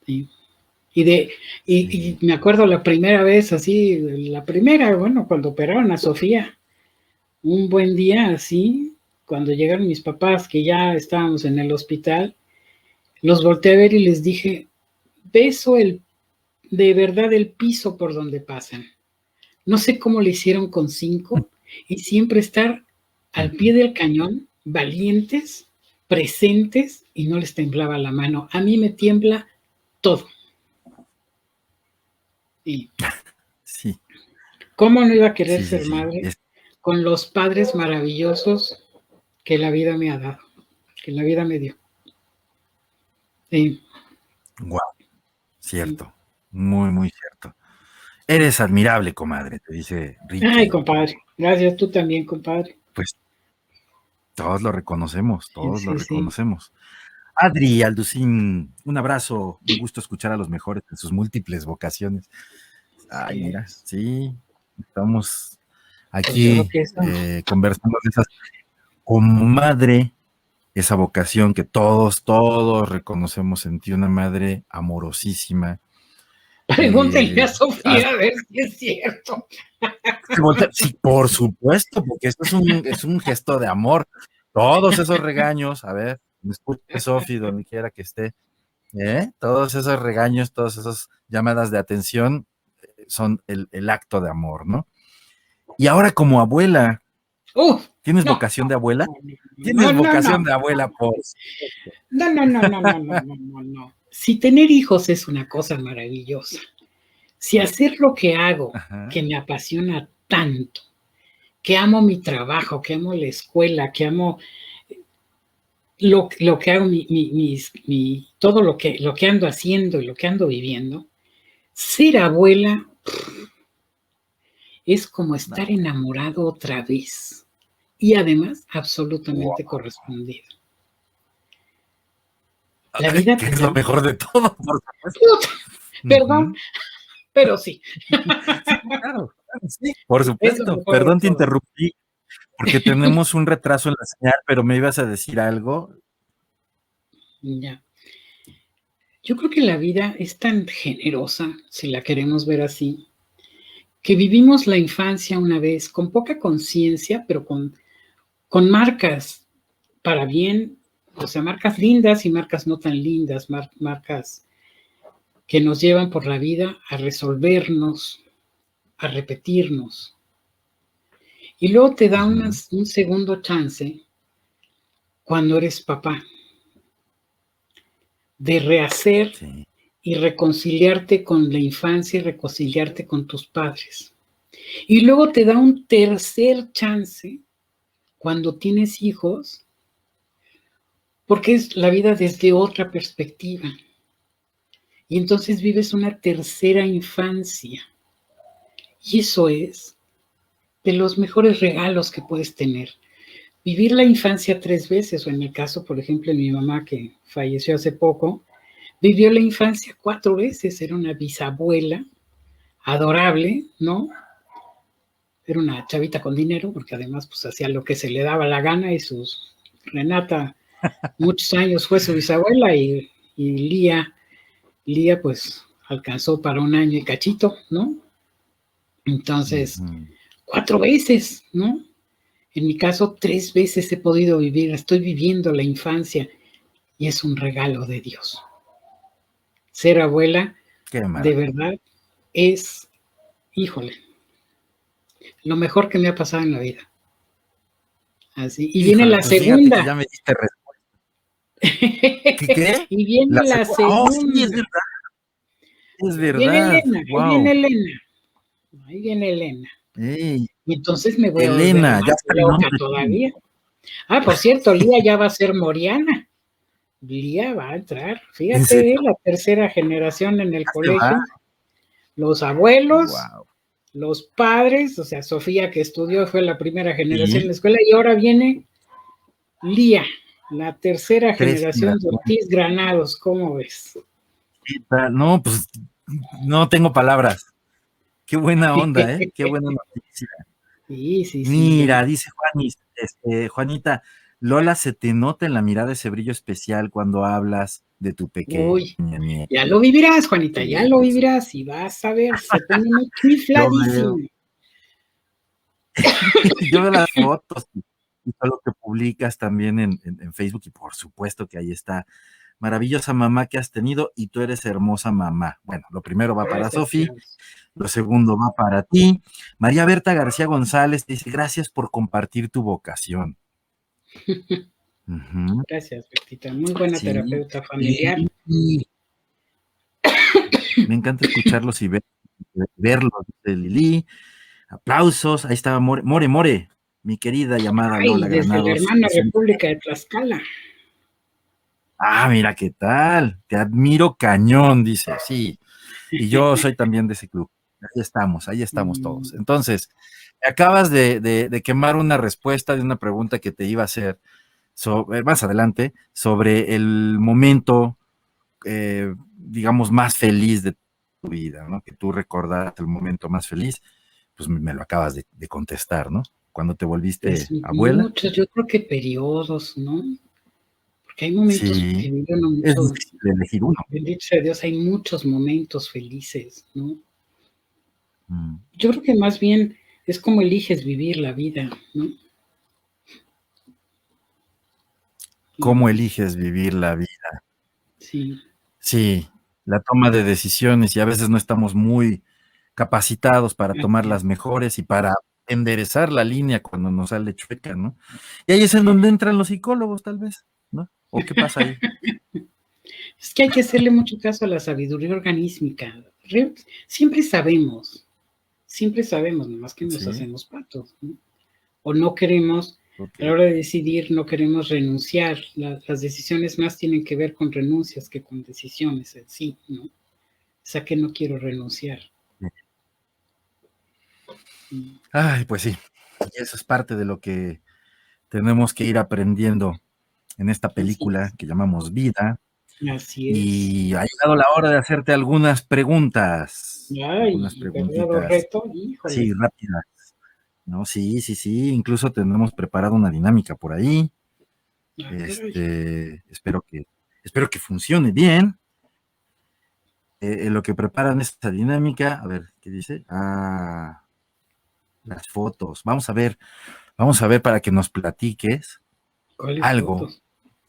Y, de, y, me acuerdo la primera vez así, la primera, bueno, cuando operaron a Sofía, un buen día así, cuando llegaron mis papás, que ya estábamos en el hospital, los volteé a ver y les dije, beso el, de verdad el piso por donde pasan. No sé cómo le hicieron con cinco y siempre estar al pie del cañón, valientes, presentes y no les temblaba la mano. A mí me tiembla todo. Sí. ¿Cómo no iba a querer ser madre con los padres maravillosos que la vida me ha dado, que la vida me dio? Sí. Wow. Cierto. Muy, muy cierto. Eres admirable, comadre, te dice Ricky. Ay, compadre. Gracias, tú también, compadre. Pues todos lo reconocemos, todos lo reconocemos. Adri Alducín, un abrazo, un gusto escuchar a los mejores en sus múltiples vocaciones. Ay, mira, sí, estamos pues aquí eh, conversando de esas como madre, esa vocación que todos, todos reconocemos en ti, una madre amorosísima. Pregúntenle a eh, Sofía a ver si es cierto. Sí, por supuesto, porque esto es un, es un gesto de amor. Todos esos regaños, a ver, me escuche Sofía, donde quiera que esté, ¿eh? todos esos regaños, todas esas llamadas de atención eh, son el, el acto de amor, ¿no? Y ahora como abuela, ¿tienes vocación de abuela? ¿Tienes vocación de abuela, por No, no, no, no, no, no, no, no. Si tener hijos es una cosa maravillosa, si hacer lo que hago, que me apasiona tanto, que amo mi trabajo, que amo la escuela, que amo lo, lo que hago, mi, mi, todo lo que, lo que ando haciendo y lo que ando viviendo, ser abuela es como estar enamorado otra vez y además absolutamente correspondido. La vida es lo mejor de todo, por supuesto. Perdón, pero sí. claro, sí, por supuesto. Perdón, te interrumpí porque tenemos un retraso en la señal, pero me ibas a decir algo. Ya. Yo creo que la vida es tan generosa, si la queremos ver así, que vivimos la infancia una vez con poca conciencia, pero con, con marcas para bien, o sea, marcas lindas y marcas no tan lindas, marcas que nos llevan por la vida a resolvernos, a repetirnos. Y luego te da un segundo chance cuando eres papá de rehacer y reconciliarte con la infancia y reconciliarte con tus padres. Y luego te da un tercer chance cuando tienes hijos, porque es la vida desde otra perspectiva. Y entonces vives una tercera infancia. Y eso es de los mejores regalos que puedes tener. Vivir la infancia tres veces, o en el caso, por ejemplo, de mi mamá que falleció hace poco, Vivió la infancia cuatro veces, era una bisabuela adorable, ¿no? Era una chavita con dinero, porque además pues hacía lo que se le daba la gana y sus Renata muchos años fue su bisabuela y, Lía, Lía pues alcanzó para un año y cachito, ¿no? Entonces, cuatro veces, ¿no? En mi caso, tres veces he podido vivir, estoy viviendo la infancia y es un regalo de Dios ser abuela, de verdad, es, híjole, lo mejor que me ha pasado en la vida. Así. Y viene la pues segunda. Ya me diste. ¿Qué, y viene la, oh, segunda. es verdad. Es verdad. Viene Elena, ahí viene Elena. Ahí viene Elena. Y entonces me voy Elena, a ya está todavía. Ah, por cierto, Lía ya va a ser Moriana. Lía va a entrar, fíjate, la tercera generación en el colegio, los abuelos, los padres, o sea, Sofía que estudió fue la primera generación en la escuela y ahora viene Lía, la tercera generación de Ortiz Granados, ¿cómo ves? No, pues no tengo palabras. Qué buena onda, ¿eh? Qué buena noticia. Sí, sí, sí. Mira, dice este, Juanita, Lola, se te nota en la mirada ese brillo especial cuando hablas de tu pequeño. Uy, ya lo vivirás, Juanita, ya lo vivirás y vas a ver, se pone muy chifladísimo. Yo veo las fotos y todo lo que publicas también en, Facebook y por supuesto que ahí está maravillosa mamá que has tenido y tú eres hermosa mamá. Bueno, lo primero va para Sofi, lo segundo va para ti. María Berta García González dice, gracias por compartir tu vocación. Gracias, Bertita. Muy buena terapeuta familiar. Me encanta escucharlos y verlos, de Lili. Aplausos. Ahí estaba More, More, More mi querida llamada Ay, desde la hermana República de Tlaxcala. Ah, mira qué tal. Te admiro cañón, dice. Sí. Y yo soy también de ese club. Ahí estamos, ahí estamos todos. Mm. Entonces, acabas de, quemar una respuesta de una pregunta que te iba a hacer sobre, más adelante sobre el momento, eh, digamos, más feliz de tu vida, ¿no? Que tú recordaras el momento más feliz, pues me lo acabas de, contestar, ¿no? Cuando te volviste pues, abuela. Muchos, yo creo que periodos, ¿no? Porque hay momentos que viven muchos, es difícil elegir uno. Bendito sea Dios, hay muchos momentos felices, ¿no? Mm. Yo creo que más bien es como eliges vivir la vida, ¿no? ¿Cómo eliges vivir la vida? Sí. Sí, la toma de decisiones y a veces no estamos muy capacitados para tomar las mejores y para enderezar la línea cuando nos sale chueca, ¿no? Y ahí es en donde entran los psicólogos, tal vez, ¿no? ¿O qué pasa ahí? Es que hay que hacerle mucho caso a la sabiduría organísmica. Siempre sabemos, siempre sabemos, nomás que nos hacemos patos, ¿no? O no queremos a la hora de decidir no queremos renunciar. las decisiones más tienen que ver con renuncias que con decisiones en sí, ¿no? O sea que no quiero renunciar. Ay, pues sí. Y eso es parte de lo que tenemos que ir aprendiendo en esta película que llamamos Vida. Así es. Y ha llegado la hora de hacerte algunas preguntas. Ay, algunas preguntitas. Reto, sí, rápidas. ¿no? Sí, sí, sí, incluso tenemos preparado una dinámica por ahí. Ah, este, espero que, espero que funcione bien. Eh, en lo que preparan esta dinámica, a ver, ¿qué dice? Ah, las fotos. Vamos a ver, vamos a ver para que nos platiques algo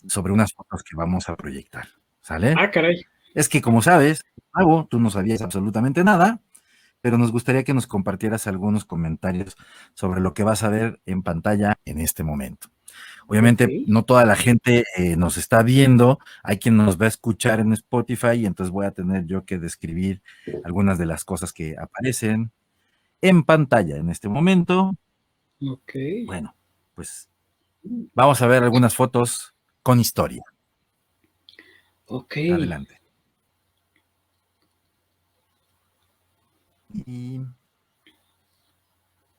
sobre unas fotos que vamos a proyectar. ¿Sale? Ah, caray. Es que como sabes, tú no sabías absolutamente nada pero nos gustaría que nos compartieras algunos comentarios sobre lo que vas a ver en pantalla en este momento. Obviamente, no toda la gente eh, nos está viendo, hay quien nos va a escuchar en Spotify y entonces voy a tener yo que describir algunas de las cosas que aparecen en pantalla en este momento. Ok. Bueno, pues vamos a ver algunas fotos con historia. Ok. Adelante. Y...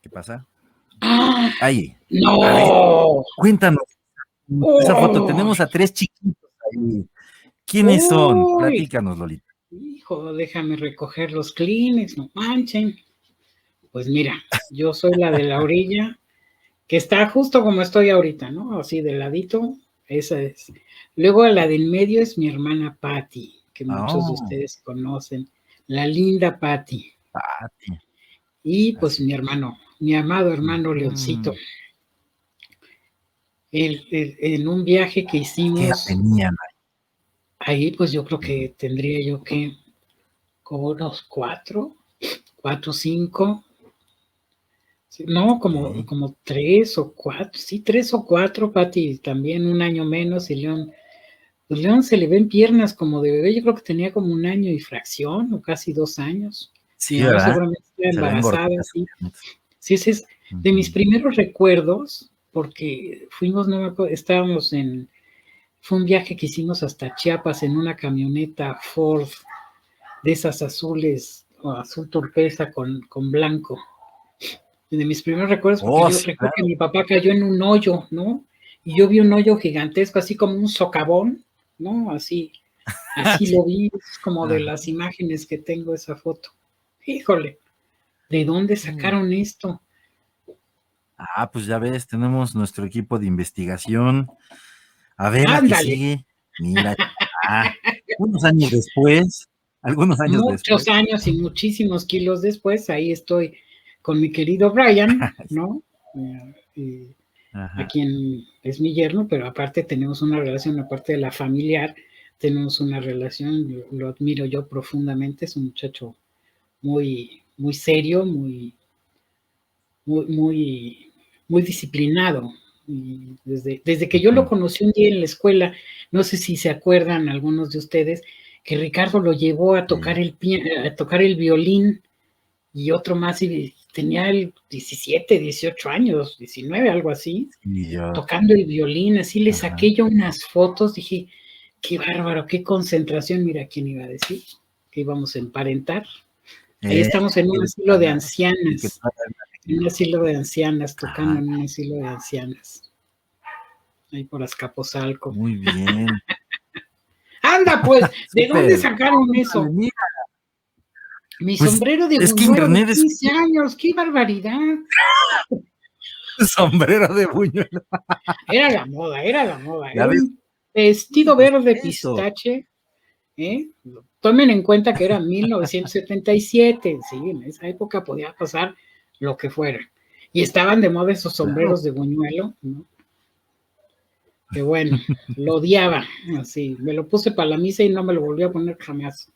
¿Qué pasa? ¡Ah! Ahí. No. cuéntanos. Esa foto, tenemos a tres chiquitos ahí. ¿Quiénes son? Platícanos, Lolita. Hijo, déjame recoger los clines, no manchen. Pues mira, yo soy la de la orilla, que está justo como estoy ahorita, ¿no? Así de ladito, esa es. Luego la del medio es mi hermana Patty, que muchos de oh. ustedes conocen, la linda Patty. Y pues mi hermano, mi amado hermano Leoncito. en un viaje que hicimos. Ahí, pues yo creo que tendría yo que como unos cuatro, cuatro, cinco. No, como, como tres o cuatro, sí, tres o cuatro, Pati, también un año menos, y León, pues León se le ven piernas como de bebé, yo creo que tenía como un año y fracción, o casi dos años. Sí, seguramente embarazada, sí. Sí, ese es de mis primeros recuerdos, porque fuimos, no me acuerdo, estábamos en, fue un viaje que hicimos hasta Chiapas en una camioneta Ford de esas azules, o azul turquesa con, con blanco. De mis primeros recuerdos, porque oh, yo recuerdo que mi papá cayó en un hoyo, ¿no? Y yo vi un hoyo gigantesco, así como un socavón, ¿no? Así, así lo vi, como de las imágenes que tengo esa foto híjole, ¿de dónde mm. sacaron esto? Ah, pues ya ves, tenemos nuestro equipo de investigación. A ver, sigue. Mira, ah, unos años después, algunos años después. Muchos años y muchísimos kilos después, ahí estoy con mi querido Brian, ¿no? Eh, a quien es mi yerno, pero aparte tenemos una relación, aparte de la familiar, tenemos una relación, lo admiro yo profundamente, es un muchacho muy, muy serio, muy, muy, muy, disciplinado. Y desde, desde que yo lo conocí un día en la escuela, no sé si se acuerdan algunos de ustedes, que Ricardo lo llevó a tocar el, a tocar el violín y otro más, y tenía el 17, 18 años, 19, algo así, tocando el violín, así le saqué yo unas fotos, dije, qué bárbaro, qué concentración, mira quién iba a decir, que íbamos a emparentar. Ahí eh, estamos en un asilo de ancianas. En un asilo de ancianas, tocando en un asilo de ancianas. Ahí por Azcapotzalco. Muy bien. Anda, pues, ¿de dónde sacaron eso? Mi pues, sombrero de es que internet de 15 años, qué barbaridad. sombrero de buñuelo. Era la moda, era la moda. Era un vestido verde pistache. ¿eh? Tomen en cuenta que era 1977, sí, en esa época podía pasar lo que fuera. Y estaban de moda esos sombreros de buñuelo, ¿no? Que bueno, lo odiaba, así, me lo puse para la misa y no me lo volví a poner jamás.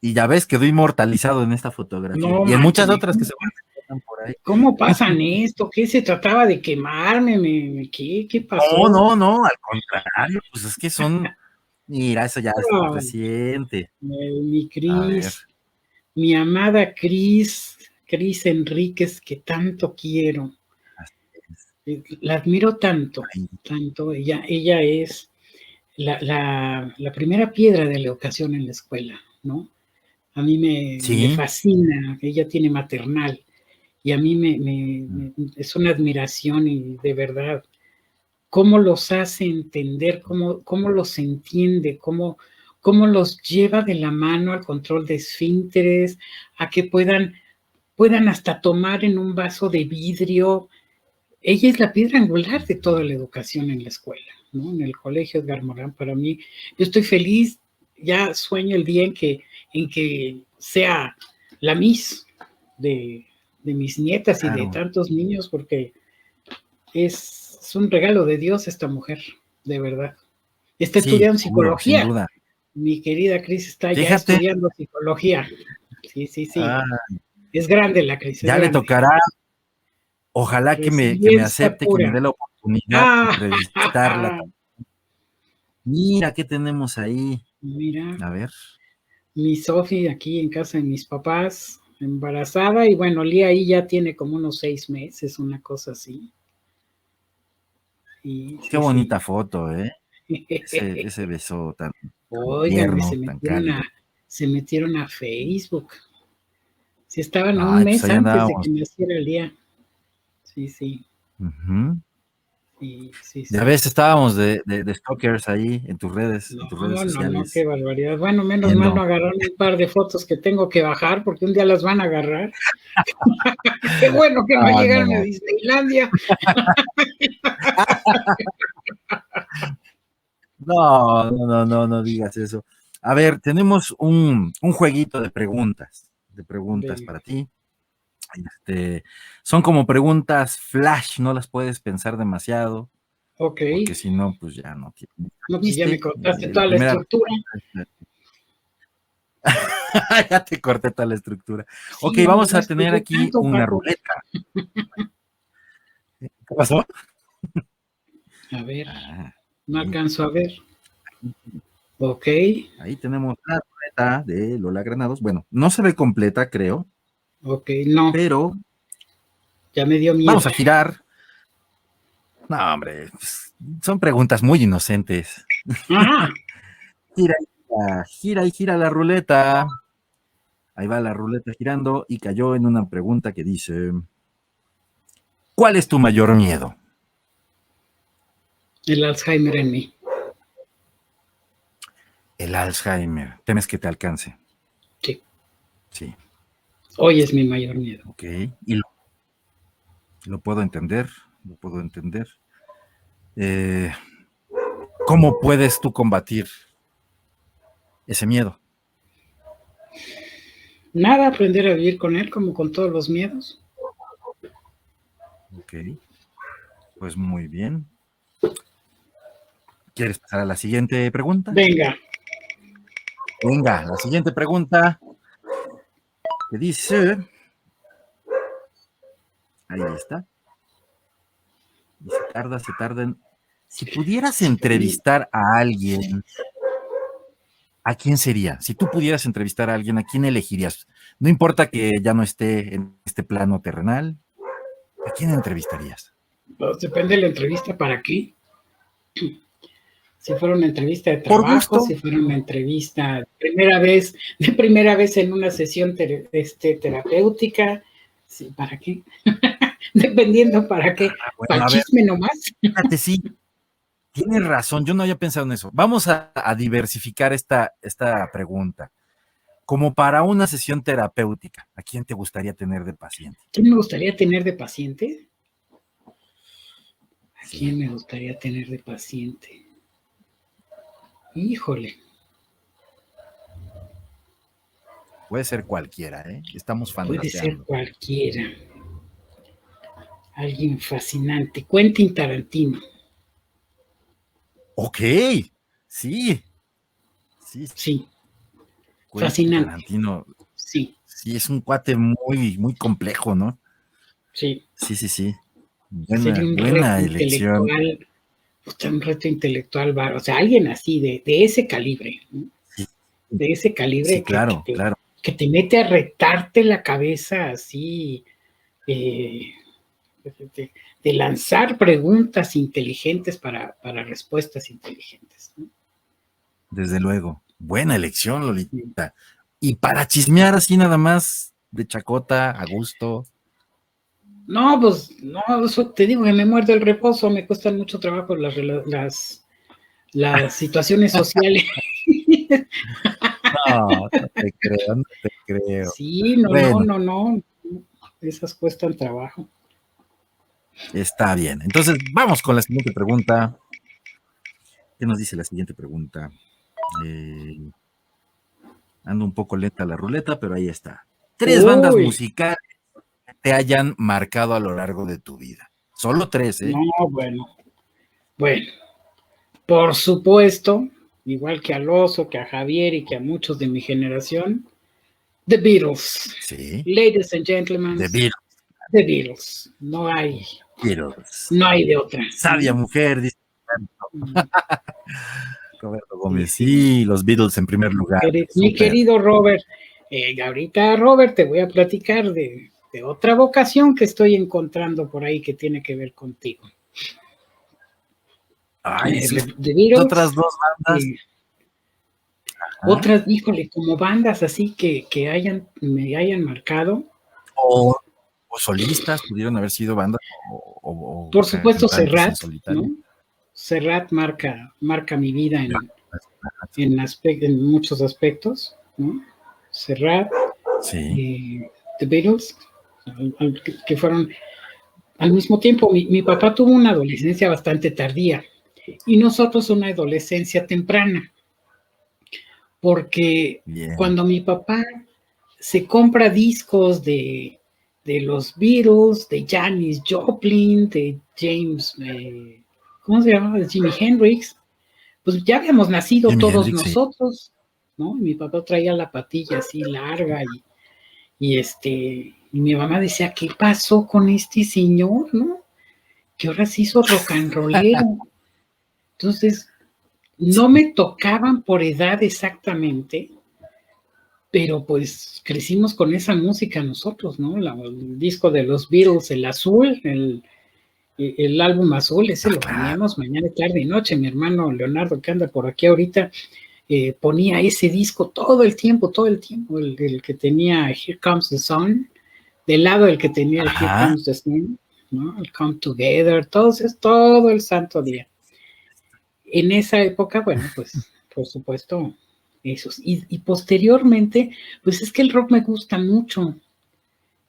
Y ya ves, quedó inmortalizado en esta fotografía. y en muchas otras que se van por ahí. ¿Cómo pasan esto? ¿Qué se trataba de quemarme? ¿Qué, ¿Qué pasó? No, no, no, al contrario, pues es que son, mira, eso ya es reciente. Mi Cris, mi amada Cris, Cris Enríquez, que tanto quiero. La admiro tanto, tanto. Ella, ella es la, la, la primera piedra de la educación en la escuela, ¿no? A mí me, fascina, ella tiene maternal y a mí me, mm. es una admiración y de verdad, cómo los hace entender, cómo, cómo los entiende, cómo, cómo los lleva de la mano al control de esfínteres, a que puedan, puedan hasta tomar en un vaso de vidrio. Ella es la piedra angular de toda la educación en la escuela, ¿no? en el colegio Edgar Morán. Para mí, yo estoy feliz, ya sueño el día en que en que sea la Miss de, mis nietas y de tantos niños, porque es, un regalo de Dios esta mujer, de verdad. Está estudiando psicología. Mi querida Cris está ya estudiando psicología. Sí, sí, sí. Ah. es grande la Cris. Ya le tocará. Ojalá que me, acepte, que me dé la oportunidad de visitarla. Mira qué tenemos ahí. Mira. A ver mi Sofi aquí en casa de mis papás, embarazada, y bueno, Lía ahí ya tiene como unos seis meses, una cosa así. Qué bonita foto, ¿eh? Ese, beso tan. Oigan, se, metieron a, se metieron a Facebook. Si estaban un pues mes antes de que naciera el día. Sí, sí. Ya ves, estábamos de, de, stalkers ahí en tus redes, no, en tus redes no, sociales. No, qué barbaridad. Bueno, menos mal no agarraron un par de fotos que tengo que bajar porque un día las van a agarrar. qué bueno que no, ah, llegaron a Disneylandia. no, no, no, no digas eso. A ver, tenemos un, un jueguito de preguntas, de preguntas para ti. Este, son como preguntas flash, no las puedes pensar demasiado. Ok. Porque si no, pues ya no. No, pues ya me cortaste toda la estructura. ya te corté toda la estructura. ok, vamos a tener aquí una ruleta. ¿Qué pasó? A ver, ah, no alcanzo a ver. Ok. Ahí tenemos la ruleta de Lola Granados. Bueno, no se ve completa, creo. Ok, no. Pero. Ya me dio miedo. Vamos a girar. No, hombre, pues, son preguntas muy inocentes. gira, gira, gira y gira la ruleta. Ahí va la ruleta girando y cayó en una pregunta que dice: ¿Cuál es tu mayor miedo? El Alzheimer en mí. El Alzheimer. ¿Temes que te alcance? Sí. Sí. Hoy es mi mayor miedo. Ok, y lo, puedo entender, lo puedo entender. Eh, ¿Cómo puedes tú combatir ese miedo? Nada, aprender a vivir con él como con todos los miedos. Ok, pues muy bien. ¿Quieres pasar a la siguiente pregunta? Venga. Venga, la siguiente pregunta que dice, ahí está, y se tarda, se tarda. Si pudieras entrevistar a alguien, ¿a quién sería? Si tú pudieras entrevistar a alguien, ¿a quién elegirías? No importa que ya no esté en este plano terrenal, ¿a quién entrevistarías? Pues depende de la entrevista para qué si fuera una entrevista de trabajo, si fuera una entrevista de primera vez, de primera vez en una sesión este, terapéutica, sí, ¿para qué? Dependiendo para qué, ah, para chisme nomás. Fíjate, sí, tienes razón, yo no había pensado en eso. Vamos a, diversificar esta, esta pregunta. como para una sesión terapéutica, ¿a quién te gustaría tener de paciente? ¿Quién me gustaría tener de paciente? ¿A quién me gustaría tener de paciente? Híjole. Puede ser cualquiera, ¿eh? Estamos fantaseando. Puede ser cualquiera. Alguien fascinante. Quentin Tarantino. Ok, sí. Sí. sí. Fascinante. Tarantino. Sí. Sí, es un cuate muy, muy complejo, ¿no? Sí. Sí, sí, sí. Buena, buena elección. Un reto intelectual, o sea, alguien así, de, de ese calibre, de ese calibre. Sí, claro, que te, claro. Que te mete a retarte la cabeza así, eh, de, lanzar preguntas inteligentes para, para respuestas inteligentes. Desde luego. Buena elección, Lolita. Y para chismear así nada más, de chacota, a gusto. No, pues, no, te digo que me muerde el reposo, me cuestan mucho trabajo las, las, las situaciones sociales. no, no te creo, no te creo. Sí, no, no, no, no. Esas cuestan trabajo. Está bien. Entonces, vamos con la siguiente pregunta. ¿Qué nos dice la siguiente pregunta? Eh, ando un poco lenta la ruleta, pero ahí está. Tres bandas musicales te hayan marcado a lo largo de tu vida. Solo tres, ¿eh? No, bueno. Bueno, por supuesto, igual que al oso, que a Javier y que a muchos de mi generación, The Beatles. Sí. Ladies and gentlemen. The Beatles. The Beatles. No hay. Beatles. No hay de otra. Sabia mujer, dice. Mm. Roberto Gómez, sí, los Beatles en primer lugar. Mi querido Robert, eh, ahorita Robert te voy a platicar de, otra vocación que estoy encontrando por ahí que tiene que ver contigo. Ay, eh, otras dos bandas. otras, híjole, como bandas así que, que hayan, me hayan marcado. O, solistas, pudieron haber sido bandas. por supuesto, Serrat, ¿no? Serrat marca, marca mi vida en, en, muchos aspectos, ¿no? Serrat, eh, The Beatles, que fueron al mismo tiempo, mi, papá tuvo una adolescencia bastante tardía y nosotros una adolescencia temprana, porque cuando mi papá se compra discos de, de los Beatles, de Janis Joplin, de James eh, ¿cómo se llamaba? Jimi Hendrix, pues ya habíamos nacido todos nosotros, ¿no? mi papá traía la patilla así larga y, y este, y mi mamá decía, ¿qué pasó con este señor, no? Que ahora se hizo rock and rollero. Entonces, no me tocaban por edad exactamente, pero pues crecimos con esa música nosotros, ¿no? el disco de los Beatles, el azul, el, el álbum azul, ese lo poníamos mañana, tarde y noche. Mi hermano Leonardo, que anda por aquí ahorita, eh, ponía ese disco todo el tiempo, todo el tiempo, el, que tenía Here Comes the Sun, del lado el que tenía el Here Comes the Sun, ¿no? El Come Together, todo, todo el santo día. En esa época, bueno, pues, por supuesto, esos. Y, y posteriormente, pues es que el rock me gusta mucho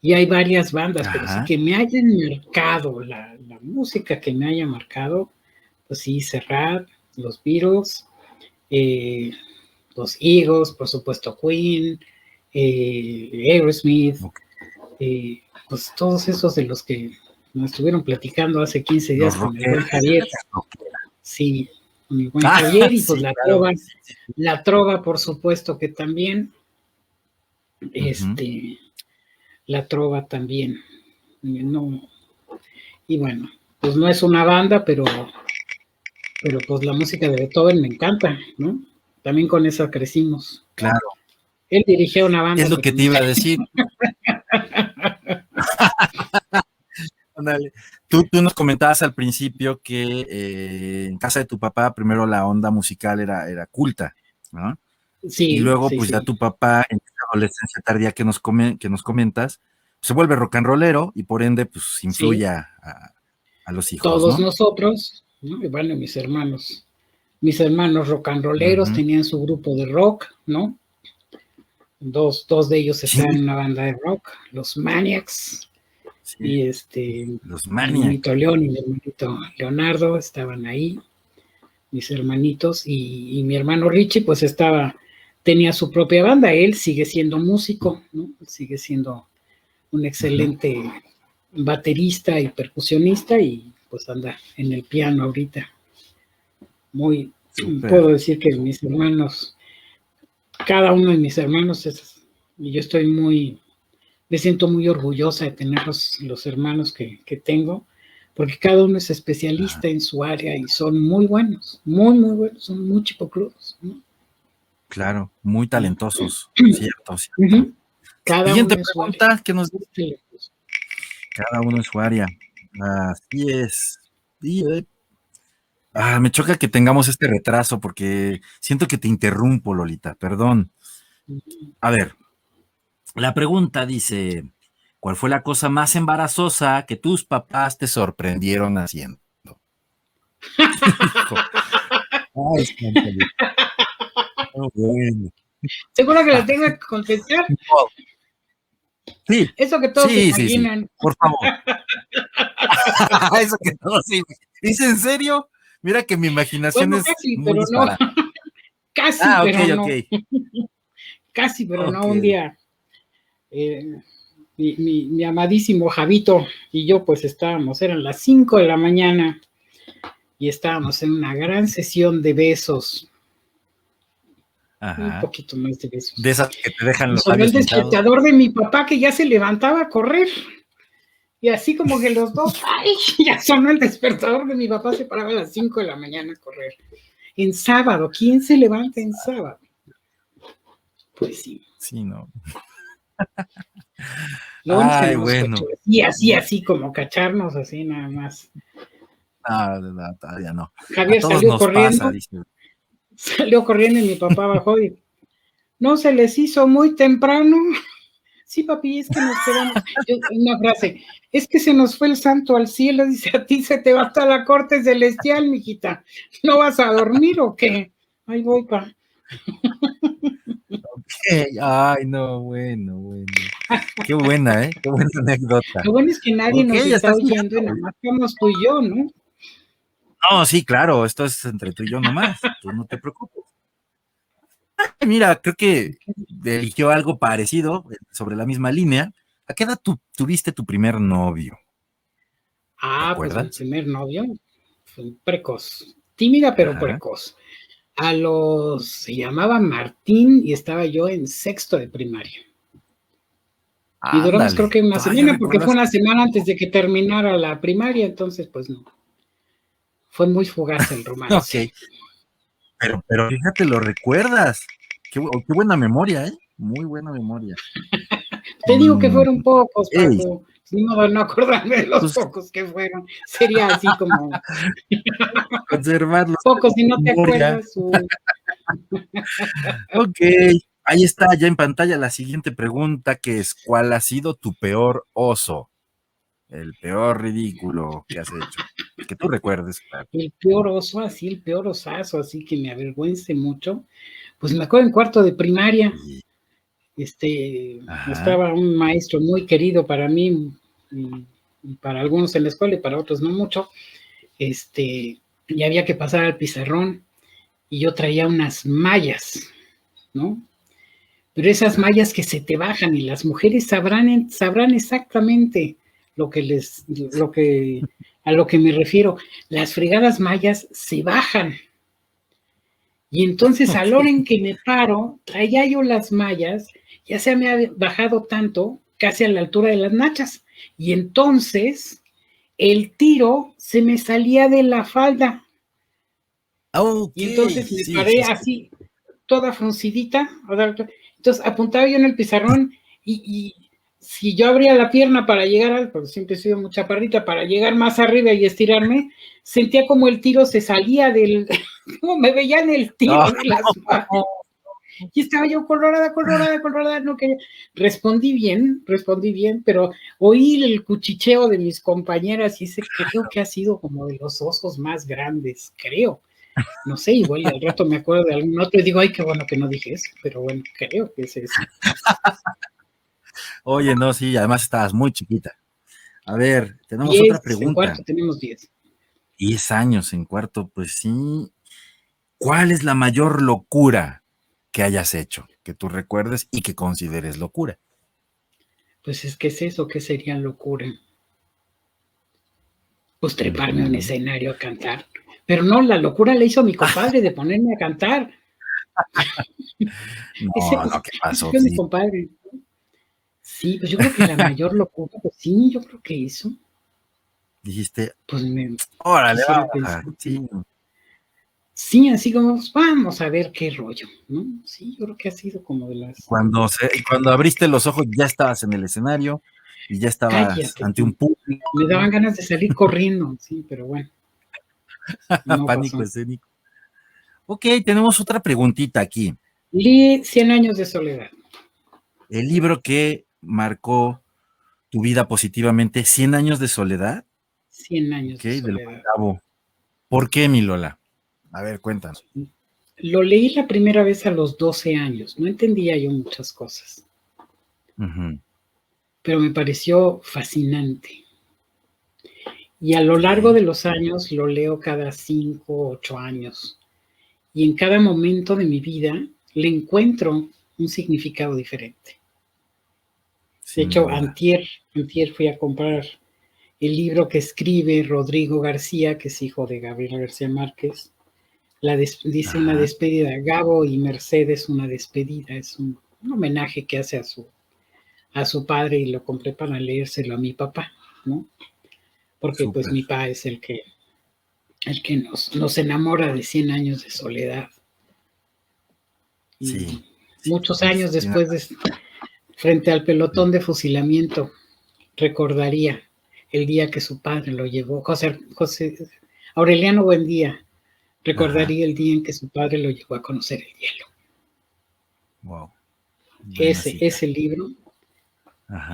y hay varias bandas, pero sí que me hayan marcado, la, música que me haya marcado, pues sí, Serrat, los Beatles, eh, los Eagles, por supuesto Queen, eh, Aerosmith, eh, pues todos esos de los que nos estuvieron platicando hace 15 días con el buen Javier. Sí, con el buen ah, Javier, y pues la trova, la trova, por supuesto que también. Este la trova también. No, y bueno, pues no es una banda, pero, pero pues la música de Beethoven me encanta, ¿no? También con esa crecimos. Claro. Él dirigió una banda. Es lo que te iba a decir. tú, tú, nos comentabas al principio que eh, en casa de tu papá primero la onda musical era, era culta, ¿no? Sí. Y luego, pues ya tu papá en adolescencia tardía que nos, que nos comentas, se vuelve rock and rollero y por ende, pues influye a, los hijos. Todos nosotros, ¿no? Y bueno, mis hermanos, mis hermanos rock and rolleros tenían su grupo de rock, ¿no? dos, dos de ellos están en una banda de rock, los Maniacs. Y este, los Maniacs. León y mi hermanito Leonardo estaban ahí, mis hermanitos, y, mi hermano Richie, pues estaba, tenía su propia banda. Él sigue siendo músico, ¿no? Sigue siendo un excelente baterista y percusionista, y pues anda en el piano ahorita. Muy, puedo decir que mis hermanos cada uno de mis hermanos es, y yo estoy muy, me siento muy orgullosa de tener los, hermanos que, tengo, porque cada uno es especialista en su área y son muy buenos, muy, muy buenos, son muy chipocludos. Claro, muy talentosos, cierto. Cada Siguiente uno pregunta que nos dice. Cada uno en su área. Así es. Eh, Ah, me choca que tengamos este retraso porque siento que te interrumpo, Lolita, perdón. A ver, la pregunta dice, ¿cuál fue la cosa más embarazosa que tus papás te sorprendieron haciendo? Ay, ¿Seguro que la tengo que contestar? Sí. Eso que todos sí, imaginan. por favor. Eso que todos sí. ¿Dice en serio? Mira que mi imaginación es. Casi, pero no. casi, ah, pero no. casi, pero no. Un día, eh, mi, amadísimo Javito y yo, pues estábamos, eran las 5 de la mañana y estábamos en una gran sesión de besos. Un poquito más de besos. De esas que te dejan los Sobre el despertador de mi papá que ya se levantaba a correr. Y así como que los dos, ay, ya sonó el despertador de mi papá, se paraba a las 5 de la mañana a correr. En sábado, ¿quién se levanta en sábado? Pues sí. Sí, no. Ay, bueno. Y así, así, como cacharnos así nada más. No, no, todavía no. Javier salió corriendo. salió corriendo y mi papá bajó y no se les hizo muy temprano. Sí, papi, es que nos quedamos. Una frase, es que se nos fue el santo al cielo, dice, a ti se te va hasta la corte celestial, mijita. ¿No vas a dormir o qué? Ahí voy, pa. Ay, no, bueno, bueno. Qué buena, ¿eh? Qué buena anécdota. Lo bueno es que nadie nos está oyendo nada más estamos tú y yo, ¿no? No, sí, claro, esto es entre tú y yo nomás, tú no te preocupes. Mira, creo que eligió algo parecido eh, sobre la misma línea. ¿A qué edad tuviste tu primer novio? Ah, pues el primer novio fue precoz, tímida pero precoz. A los, se llamaba Martín y estaba yo en sexto de primaria. y duramos creo que una semana, porque fue una semana antes de que terminara la primaria, entonces pues no. Fue muy fugaz el romance. ok. Pero, pero fíjate, lo recuerdas. Qué, buena memoria, ¿eh? Muy buena memoria. Te digo que fueron mm, pocos, Paco. Modo no acordarme de los pues pocos que fueron. Sería así como. Conservarlos. Pocos, si no te acuerdas. ok. Ahí está, ya en pantalla, la siguiente pregunta, que es: ¿Cuál ha sido tu peor oso? El peor ridículo que has hecho. Que tú recuerdes, claro. El peor oso, así, el peor osazo, así que me avergüence mucho pues me acuerdo en cuarto de primaria, este, estaba un maestro muy querido para mí, para algunos en la escuela y para otros no mucho, este, y había que pasar al pizarrón, y yo traía unas mallas, ¿no? Pero esas mallas que se te bajan y las mujeres sabrán, sabrán exactamente lo que les, lo que, a lo que me refiero. Las fregadas mallas se bajan, y entonces a la hora en que me paro, traía yo las mallas, ya se me ha bajado tanto, casi a la altura de las nachas. Y entonces el tiro se me salía de la falda. Y entonces me paré así, toda fruncidita. Entonces apuntaba yo en el pizarrón y, si yo abría la pierna para llegar, porque siempre he sido mucha parrita, para llegar más arriba y estirarme, sentía como el tiro se salía del, como me veía en el tiro de las manos. Y estaba yo colorada, colorada, colorada, no quería. Respondí bien, respondí bien, pero oí el cuchicheo de mis compañeras y ese creo que ha sido como de los osos más grandes, creo. no sé, igual al rato me acuerdo de algún otro y digo, ay, qué bueno que no dije eso, pero bueno, creo que es eso. Oye, no, sí, además estabas muy chiquita. A ver, tenemos otra pregunta. En cuarto tenemos 10. 10 años en cuarto, pues sí. ¿Cuál es la mayor locura que hayas hecho, que tú recuerdes y que consideres locura? Pues es que es eso, ¿qué sería locura? Pues treparme a un escenario a cantar. Pero no, la locura le hizo mi compadre de ponerme a cantar. no, no, ¿qué pasó? Sí. Mi compadre. Sí, pues yo creo que la mayor locura, pues sí, yo creo que eso. Dijiste, pues me. Órale, sí. Sí, así como, pues, vamos a ver qué rollo, ¿no? Sí, yo creo que ha sido como de las. Cuando, se, cuando abriste los ojos, ya estabas en el escenario y ya estabas ante un público. Me daban ganas de salir corriendo, sí, pero bueno. Pánico escénico. Ok, tenemos otra preguntita aquí. Li 100 años de soledad. El libro que marcó tu vida positivamente, 100 años de soledad. 100 años de soledad. ¿Por qué, mi Lola? A ver, cuéntanos. Lo leí la primera vez a los 12 años. No entendía yo muchas cosas. Pero me pareció fascinante. Y a lo largo de los años lo leo cada 5 o 8 años. Y en cada momento de mi vida le encuentro un significado diferente. De hecho, antier, antier fui a comprar el libro que escribe Rodrigo García, que es hijo de Gabriela García Márquez. La dice una despedida. Gabo y Mercedes, una despedida. Es un, homenaje que hace a su, a su padre y lo compré para leérselo a mi papá, ¿no? Porque pues mi papá es el que, el que nos, nos enamora de 100 años de soledad. sí. Muchos años después de, frente al pelotón de fusilamiento, recordaría el día que su padre lo llevó, José, José Aureliano Buendía, recordaría el día en que su padre lo llevó a conocer el hielo. Wow. Ese, ese libro,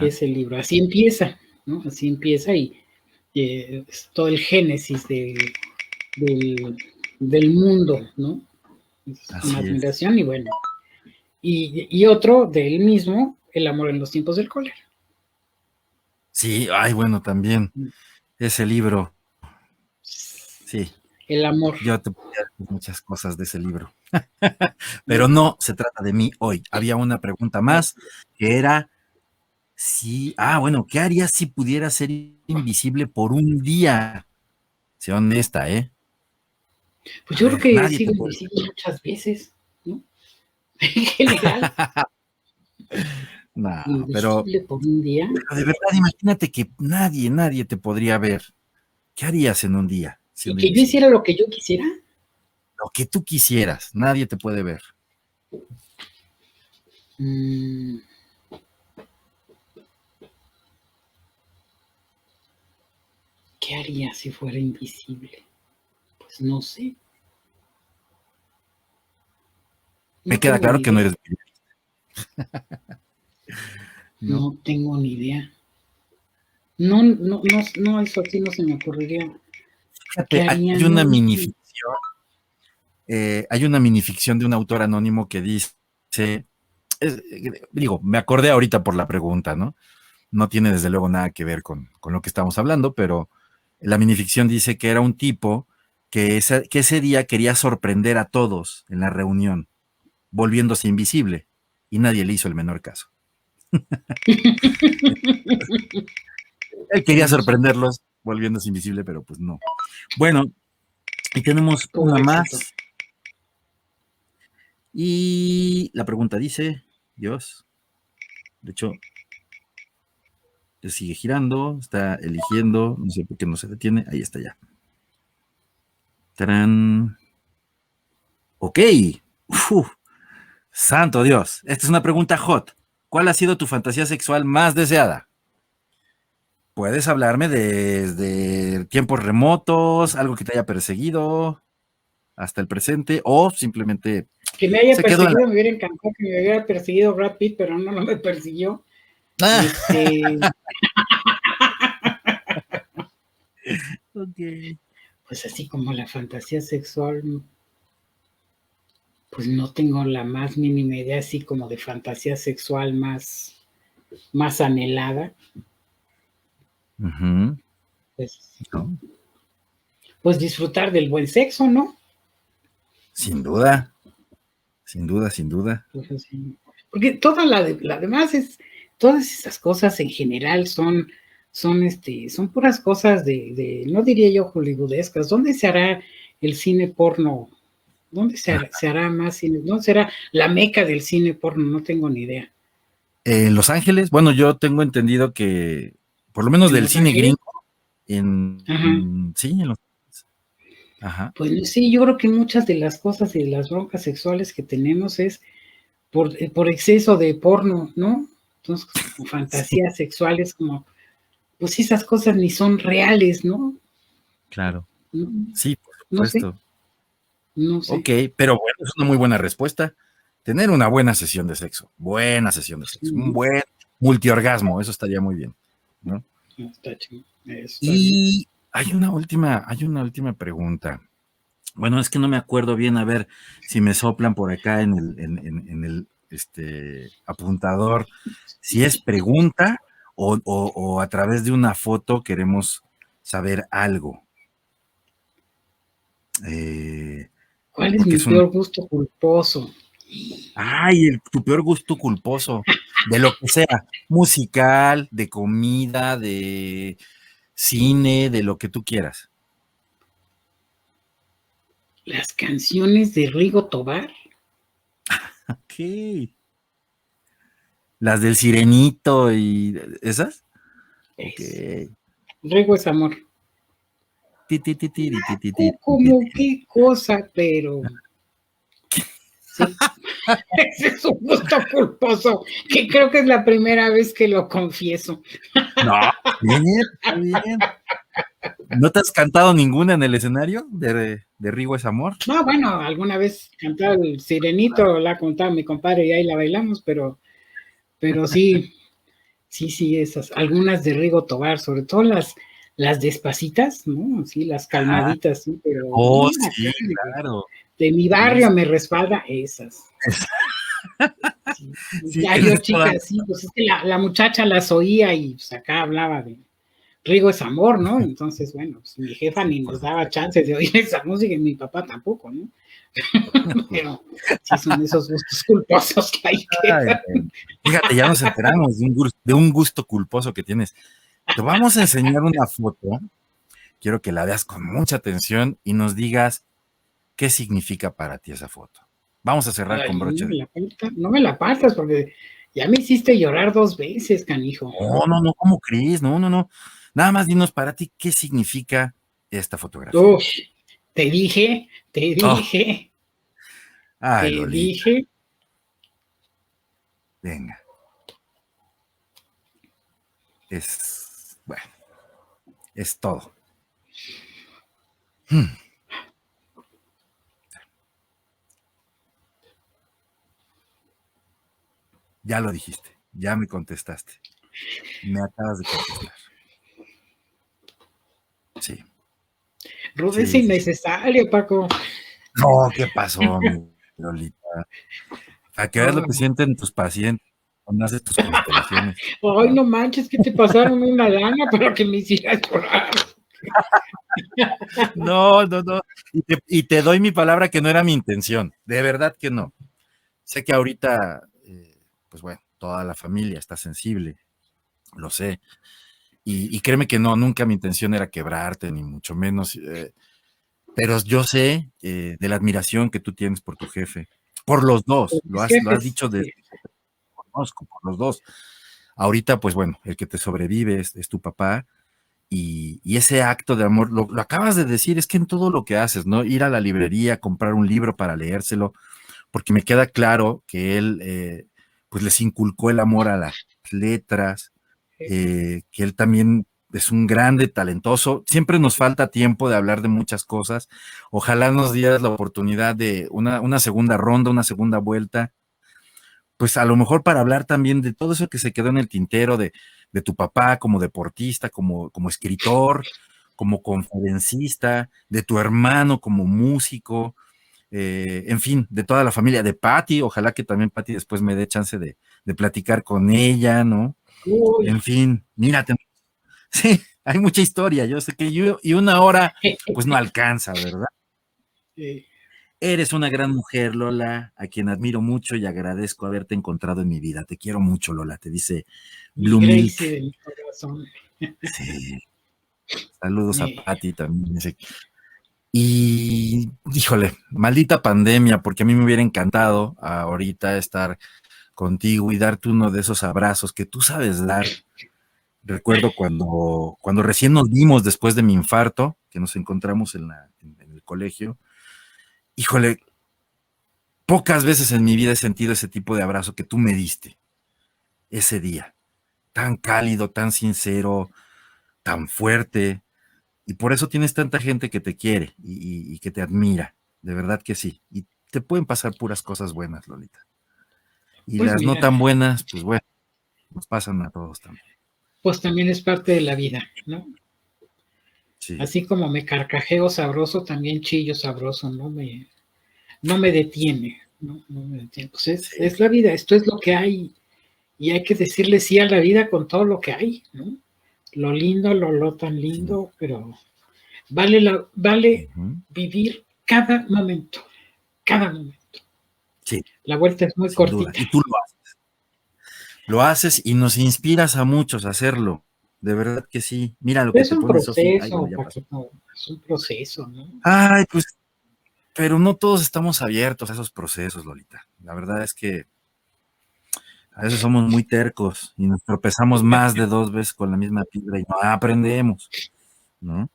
ese libro, así empieza, ¿no? Así empieza y es todo el génesis del, del, mundo, ¿no? Es una admiración y bueno. Y, y, otro de él mismo, el amor en los tiempos del cólera. Sí, ay, bueno, también mm. ese libro. Sí. El amor. Yo te podría decir muchas cosas de ese libro. Pero no se trata de mí hoy. Había una pregunta más que era si, ah, bueno, ¿qué harías si pudiera ser invisible por un día? Sea honesta, ¿eh? Pues yo creo que he sido invisible muchas veces, ¿no? En general. No, pero, de verdad, imagínate que nadie, nadie te podría ver. ¿Qué harías en un día? Si ¿Que yo hiciera lo que yo quisiera? Lo que tú quisieras, nadie te puede ver. Mm. ¿Qué haría si fuera invisible? Pues no sé. Me queda claro que no eres No, tengo ni idea. No, no, no, no, eso aquí no se me ocurriría. Hay una minificción, eh, hay una minificción de un autor anónimo que dice, digo, me acordé ahorita por la pregunta, ¿no? No tiene desde luego nada que ver con, lo que estamos hablando, pero la minificción dice que era un tipo que que ese día quería sorprender a todos en la reunión, volviéndose invisible, y nadie le hizo el menor caso. Él quería sorprenderlos volviéndose invisible, pero pues no. Bueno, y tenemos una más. Y la pregunta dice, Dios, de hecho, sigue girando, está eligiendo, no sé por qué no se detiene, ahí está ya. Tarán. Ok. Santo Dios, esta es una pregunta hot. ¿Cuál ha sido tu fantasía sexual más deseada? Puedes hablarme desde tiempos remotos, algo que te haya perseguido hasta el presente, o simplemente. Que me haya perseguido, me hubiera encantado que me hubiera perseguido Brad Pitt, pero no, no me persiguió. Ah. Este... pues así como la fantasía sexual, pues no tengo la más mínima idea así como de fantasía sexual más, más anhelada. Pues, pues disfrutar del buen sexo, ¿no? Sin duda, sin duda, sin duda. Pues Porque toda la, la demás es, todas esas cosas en general son, son, este, son puras cosas de, no diría yo hollywoodescas. ¿Dónde se hará el cine porno? ¿Dónde se hará, más cine? ¿Dónde será la meca del cine porno? No tengo ni idea. En Los Ángeles, bueno, yo tengo entendido que, por lo menos del cine gringo, en, sí, en Los Ajá. Pues sí, yo creo que muchas de las cosas y de las broncas sexuales que tenemos es por, eh, por exceso de porno, ¿no? Entonces, como fantasías sexuales, como, pues esas cosas ni son reales, ¿no? Claro. Sí, por supuesto. No sé. Ok, pero bueno, es una muy buena respuesta. Tener una buena sesión de sexo, buena sesión de sexo, un buen multiorgasmo, eso estaría muy bien, ¿no? Está chido. y hay una última, hay una última pregunta. Bueno, es que no me acuerdo bien, a ver si me soplan por acá en el, en el este, apuntador si es pregunta o, a través de una foto queremos saber algo. Eh, ¿Cuál es mi peor gusto culposo? Ay, tu peor gusto culposo, de lo que sea, musical, de comida, de cine, de lo que tú quieras. Las canciones de Rigo Tobar. ok. Las del sirenito y esas. Okay. Rigo es amor. Como qué cosa, pero. Ese es un gusto culposo, que creo que es la primera vez que lo confieso. No, bien, bien. ¿No te has cantado ninguna en el escenario de, de Rigo es Amor? No, bueno, alguna vez cantado el Sirenito, la ha contado mi compadre y ahí la bailamos, pero, pero sí, sí, sí, esas, algunas de Rigo Tobar, sobre todo las, las despacitas, ¿no? Sí, las calmaditas, sí, pero. Oh, sí, claro. De mi barrio me respalda esas. ya yo, chicas, sí, pues es que la, la, muchacha las oía y pues acá hablaba de Rigo es amor, ¿no? Entonces, bueno, pues mi jefa ni nos daba chance de oír esa música y mi papá tampoco, ¿no? Pero sí son esos gustos culposos que hay que. fíjate, ya nos enteramos de un, gusto, de un gusto culposo que tienes. Te vamos a enseñar una foto. Quiero que la veas con mucha atención y nos digas qué significa para ti esa foto. Vamos a cerrar con broche. No me, la no me la partas porque ya me hiciste llorar dos veces, canijo. No, no, no, ¿cómo crees? No, no, no. Nada más dinos para ti qué significa esta fotografía. Uf, te dije, te oh. dije. te dije. Venga. Es, bueno, es todo. Hmm. Ya lo dijiste, ya me contestaste. Me acabas de contestar. Sí. Ruth es innecesario, Paco. No, ¿qué pasó, mi Lolita? A que veas lo que sienten tus pacientes cuando haces tus constelaciones. Ay, no manches, que te pasaron una lana para que me hicieras llorar. No, no, no. Y te, doy mi palabra que no era mi intención. De verdad que no. Sé que ahorita, pues bueno, toda la familia está sensible. Lo sé. Y, créeme que no, nunca mi intención era quebrarte, ni mucho menos. Eh, pero yo sé eh, de la admiración que tú tienes por tu jefe, por los dos, lo has, dicho de, conozco, por los dos. Ahorita, pues bueno, el que te sobrevive es, tu papá y, ese acto de amor, lo, acabas de decir, es que en todo lo que haces, ¿no? Ir a la librería, comprar un libro para leérselo, porque me queda claro que él, eh, pues les inculcó el amor a las letras, eh, que él también es un grande, talentoso. Siempre nos falta tiempo de hablar de muchas cosas. Ojalá nos dieras la oportunidad de una, segunda ronda, una segunda vuelta. Pues a lo mejor para hablar también de todo eso que se quedó en el tintero de, tu papá como deportista, como, como escritor, como conferencista, de tu hermano como músico, eh, en fin, de toda la familia, de Patty, ojalá que también Patty después me dé chance de, platicar con ella, ¿no? En fin, mírate. Sí, hay mucha historia, yo sé que yo, y una hora, pues no alcanza, ¿verdad? Eres una gran mujer, Lola, a quien admiro mucho y agradezco haberte encontrado en mi vida. Te quiero mucho, Lola, te dice Sí. Saludos a Patti también. Y, híjole, maldita pandemia, porque a mí me hubiera encantado ahorita estar contigo y darte uno de esos abrazos que tú sabes dar. Recuerdo cuando, cuando recién nos vimos después de mi infarto, que nos encontramos en, en el colegio. Híjole, pocas veces en mi vida he sentido ese tipo de abrazo que tú me diste ese día. Tan cálido, tan sincero, tan fuerte. Y por eso tienes tanta gente que te quiere y, que te admira. De verdad que sí. Y te pueden pasar puras cosas buenas, Lolita. Y pues las no tan buenas, pues bueno, nos pasan a todos también. Pues también es parte de la vida, ¿no? Sí. Así como me carcajeo sabroso, también chillo sabroso, no me, no me detiene, ¿no? me detiene. Pues es, es la vida, esto es lo que hay. Y hay que decirle sí a la vida con todo lo que hay, ¿no? Lo lindo, lo, lo tan lindo, pero vale, la, vale vivir cada momento, cada momento. Sí. La vuelta es muy cortita. Y tú lo haces. Lo haces y nos inspiras a muchos a hacerlo. De verdad que sí. Mira lo que es un proceso, es un proceso, ¿no? Ay, pues, pero no todos estamos abiertos a esos procesos, Lolita. La verdad es que a veces somos muy tercos y nos tropezamos más de dos veces con la misma piedra y no aprendemos, ¿no?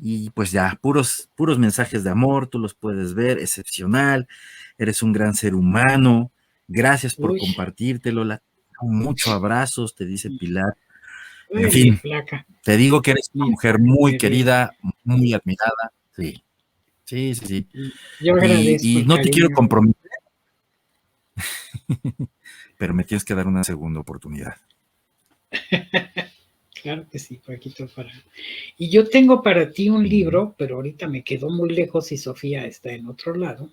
Y pues ya, puros, puros mensajes de amor, tú los puedes ver, excepcional, eres un gran ser humano, gracias por compartírtelo, la, muchos abrazos, te dice Pilar. En fin, te digo que eres una mujer muy querida, muy admirada, sí, sí, sí, sí. y, y no te quiero comprometer. pero me tienes que dar una segunda oportunidad. claro que sí, Paquito. Para... Y yo tengo para ti un libro, pero ahorita me quedó muy lejos y Sofía está en otro lado.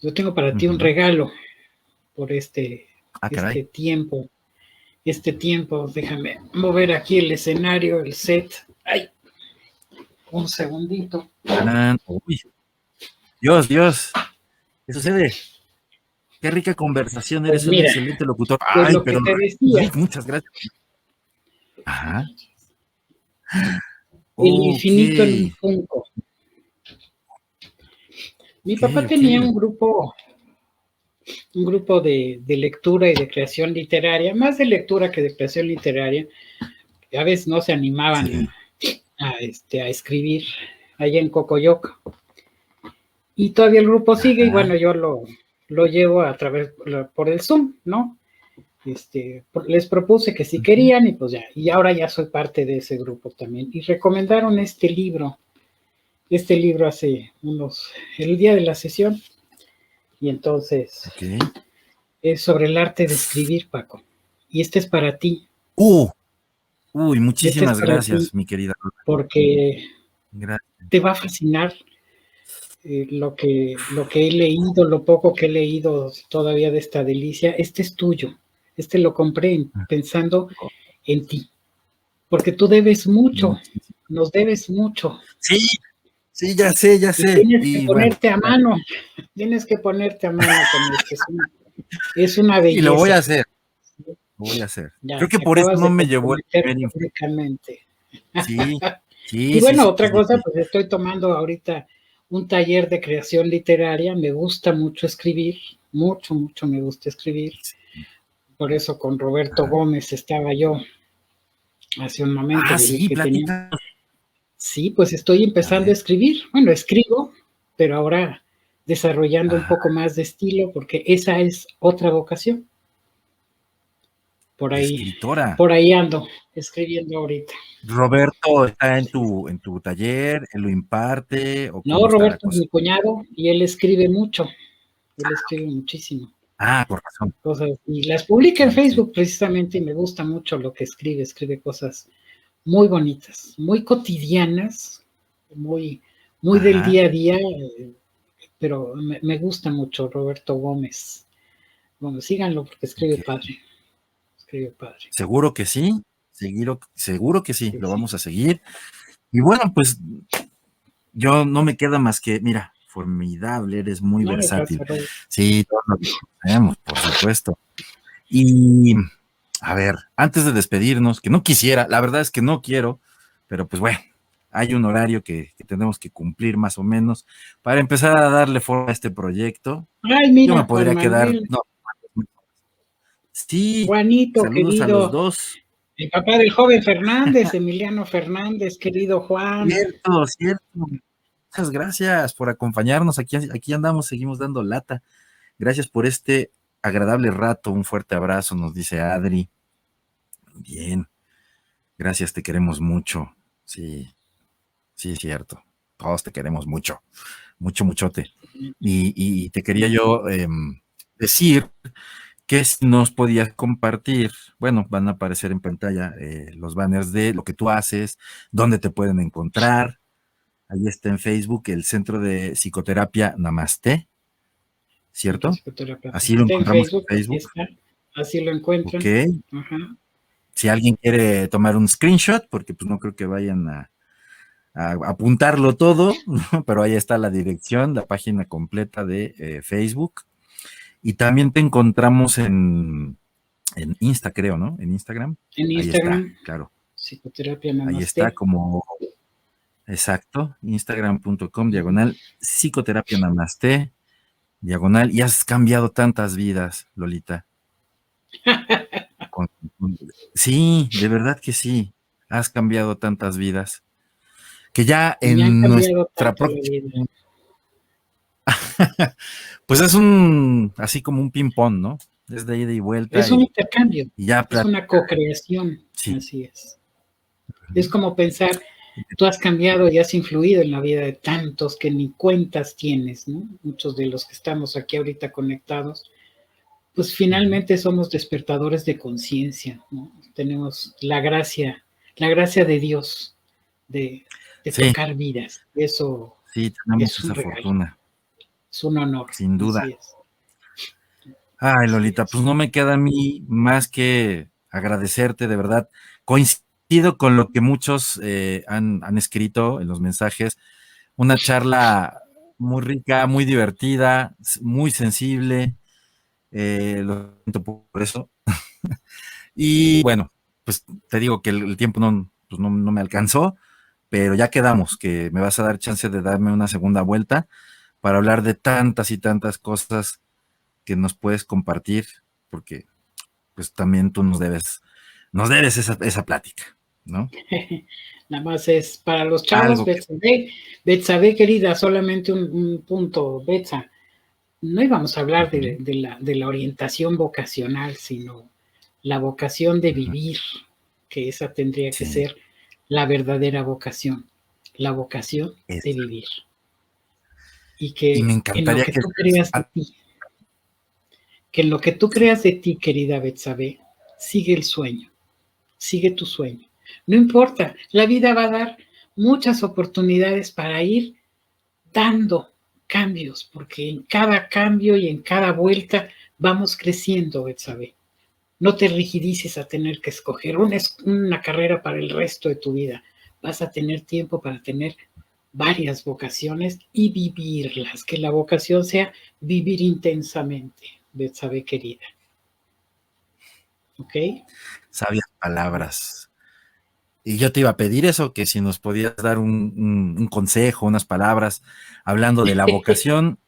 Yo tengo para ti un regalo por este, ah, este tiempo. Este tiempo, déjame mover aquí el escenario, el set. ¡Ay! Un segundito. Dios, Dios. ¿Qué sucede? Qué rica conversación, eres pues un excelente locutor. Pues Ay, pero muchas gracias. Ajá. El infinito en un Funko. Mi papá tenía un grupo, un grupo de, lectura y de creación literaria, más de lectura que de creación literaria. A veces no se animaban a, este, a escribir allá en Cocoyoc. Y todavía el grupo sigue, y bueno, yo lo, lo llevo a través por el Zoom, ¿no? Este, les propuse que si querían y pues ya, y ahora ya soy parte de ese grupo también. Y recomendaron este libro, este libro hace unos, el día de la sesión, y entonces es sobre el arte de escribir, Paco. Y este es para ti. Uh, uy, muchísimas este gracias, mi querida. Porque te va a fascinar eh, lo, que, lo que he leído, lo poco que he leído todavía de esta delicia, este es tuyo. Este lo compré ah. pensando en ti. Porque tú debes mucho, nos debes mucho. Sí, sí, ya sé, ya sé. tienes que ponerte a mano, tienes que ponerte a mano con esto. Es una, es una belleza. Y lo voy a hacer. Lo voy a hacer. Creo que por eso no me llevó el Sí, sí. Y bueno, otra cosa, pues estoy tomando ahorita un taller de creación literaria, me gusta mucho escribir, mucho, mucho me gusta escribir. Por eso con Roberto Gómez estaba yo hace un momento. Ah, sí, sí, pues estoy empezando a, escribir. Bueno, escribo, pero ahora desarrollando un ah. poco más de estilo, porque esa es otra vocación. Por ahí, Escritora. por ahí ando escribiendo ahorita. Roberto está en tu, en tu taller, él lo imparte. no, Roberto es mi cuñado y él escribe mucho. Él escribe muchísimo. Ah, por razón. Cosas, y las publica en Facebook precisamente y me gusta mucho lo que escribe, escribe cosas muy bonitas, muy cotidianas, muy, muy del día a día, pero me, gusta mucho Roberto Gómez. Bueno, síganlo porque escribe padre. Padre. Seguro que sí, seguro, seguro que sí, lo vamos a seguir. Y bueno, pues yo no me queda más que, mira, formidable, eres muy versátil. Sí, todos lo por supuesto. Y a ver, antes de despedirnos, que no quisiera, la verdad es que no quiero, pero pues bueno, hay un horario que, tenemos que cumplir más o menos para empezar a darle forma a este proyecto. Ay, mira, Yo me podría quedar. No, sí, Juanito, saludos a los dos. El papá del joven Fernández, Emiliano Fernández, querido Juan. Cierto, cierto. Muchas gracias por acompañarnos. Aquí, aquí andamos, seguimos dando lata. Gracias por este agradable rato. Un fuerte abrazo, nos dice Adri. Bien. Gracias, te queremos mucho. Sí, sí, es cierto. Todos te queremos mucho. Mucho, muchote. Y, te quería yo em, decir que nos podías compartir, bueno, van a aparecer en pantalla eh, los banners de lo que tú haces, dónde te pueden encontrar. Ahí está en Facebook el Centro de Psicoterapia Namaste. ¿cierto? Así lo encontramos en Facebook. Así lo encuentran. Ok. Si alguien quiere tomar un screenshot, porque pues no creo que vayan a, apuntarlo todo, pero ahí está la dirección, la página completa de eh, Facebook. Y también te encontramos en, en Insta, creo, ¿no? En Instagram. En Instagram. claro. Psicoterapia Namaste. Ahí está como, exacto, instagram.com diagonal psicoterapia namaste diagonal, y has cambiado tantas vidas, Lolita. sí, de verdad que sí, has cambiado tantas vidas. Que ya en nuestra próxima... pues es un, así como un ping-pong, ¿no? Es de ida y vuelta. Es un intercambio. es una co-creación. Así es. Es como pensar, Tú has cambiado y has influido en la vida de tantos que ni cuentas tienes, ¿no? Muchos de los que estamos aquí ahorita conectados, pues finalmente somos despertadores de conciencia, ¿no? Tenemos la gracia, la gracia de Dios de, tocar vidas. Eso sí, tenemos esa fortuna. Es un honor. Sin duda. Ay, Lolita, pues no me queda a mí más que agradecerte, de verdad. Coincido con lo que muchos eh, han, escrito en los mensajes. Una charla muy rica, muy divertida, muy sensible. Eh, lo siento por eso. y bueno, pues te digo que el, tiempo pues no, no, me alcanzó, pero ya quedamos, que me vas a dar chance de darme una segunda vuelta para hablar de tantas y tantas cosas que nos puedes compartir, porque pues también tú nos debes, nos debes esa, esa plática. ¿no? Nada más es para los chavos, Betsabe, querida, solamente un, punto, Betsa. No íbamos a hablar de, la, orientación vocacional, sino la vocación de vivir, que esa tendría que ser la verdadera vocación, la vocación de vivir. Y que en lo que, tú creas de ti, que en lo que tú creas de ti, querida Betsabe, sigue el sueño, sigue tu sueño no importa, la vida va a dar muchas oportunidades para ir dando cambios, porque en cada cambio y en cada vuelta vamos creciendo, Betsabe. No te rigidices a tener que escoger una, una carrera para el resto de tu vida. Vas a tener tiempo para tener varias vocaciones y vivirlas. Que la vocación sea vivir intensamente, Betsabe querida. ¿Ok? Sabias palabras. Y yo te iba a pedir eso, que si nos podías dar un, consejo, unas palabras, hablando de la vocación.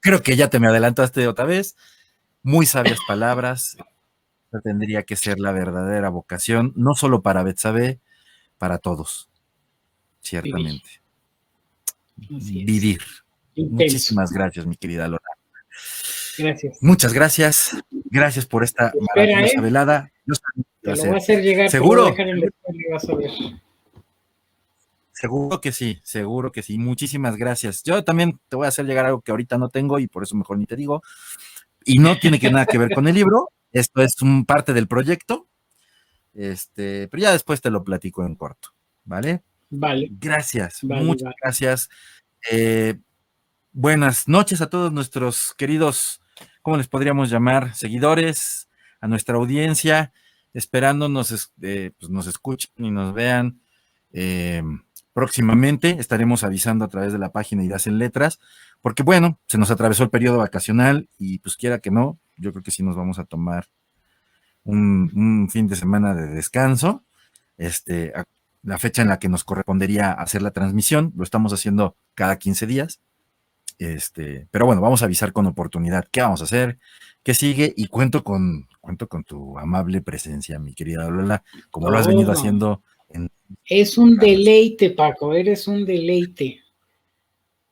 creo, que ya te me adelantaste otra vez. Muy sabias palabras. tendría que ser la verdadera vocación, no solo para Betsabe, para todos. Ciertamente. Vivir. Muchísimas gracias, mi querida Lora. Gracias. Muchas gracias. Gracias por esta maravillosa ¿eh? velada. te lo voy a hacer llegar. Seguro. Seguro que sí, seguro que sí. Muchísimas gracias. Yo también te voy a hacer llegar algo que ahorita no tengo y por eso mejor ni te digo. Y no tiene que nada que ver con el libro. Esto es un parte del proyecto. Este, pero ya después te lo platico en corto, ¿vale? Vale. Gracias, muchas gracias. Eh, buenas noches a todos nuestros queridos, ¿cómo les podríamos llamar? Seguidores, a nuestra audiencia, esperando nos, eh, pues nos escuchen y nos vean eh, próximamente. Estaremos avisando a través de la página Ideas en Letras, porque bueno, se nos atravesó el periodo vacacional y pues quiera que no, yo creo que sí nos vamos a tomar un, fin de semana de descanso. Este, la fecha en la que nos correspondería hacer la transmisión, lo estamos haciendo cada 15 días. Este, pero bueno, vamos a avisar con oportunidad qué vamos a hacer, qué sigue, y cuento con, cuento con tu amable presencia, mi querida Lola, como lo has venido haciendo. Es un deleite, Paco, eres un deleite.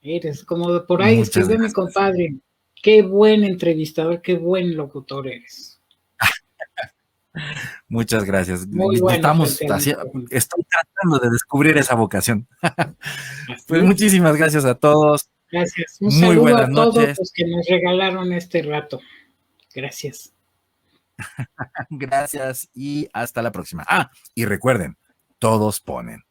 Eres como por ahí escribe mi compadre. Qué buen entrevistador, qué buen locutor eres. Muchas gracias. Estamos estoy tratando de descubrir esa vocación. pues muchísimas gracias a todos. Gracias. Un Muy buenas a todos noches. los que nos regalaron este rato. Gracias. gracias y hasta la próxima. Ah, y recuerden, todos ponen.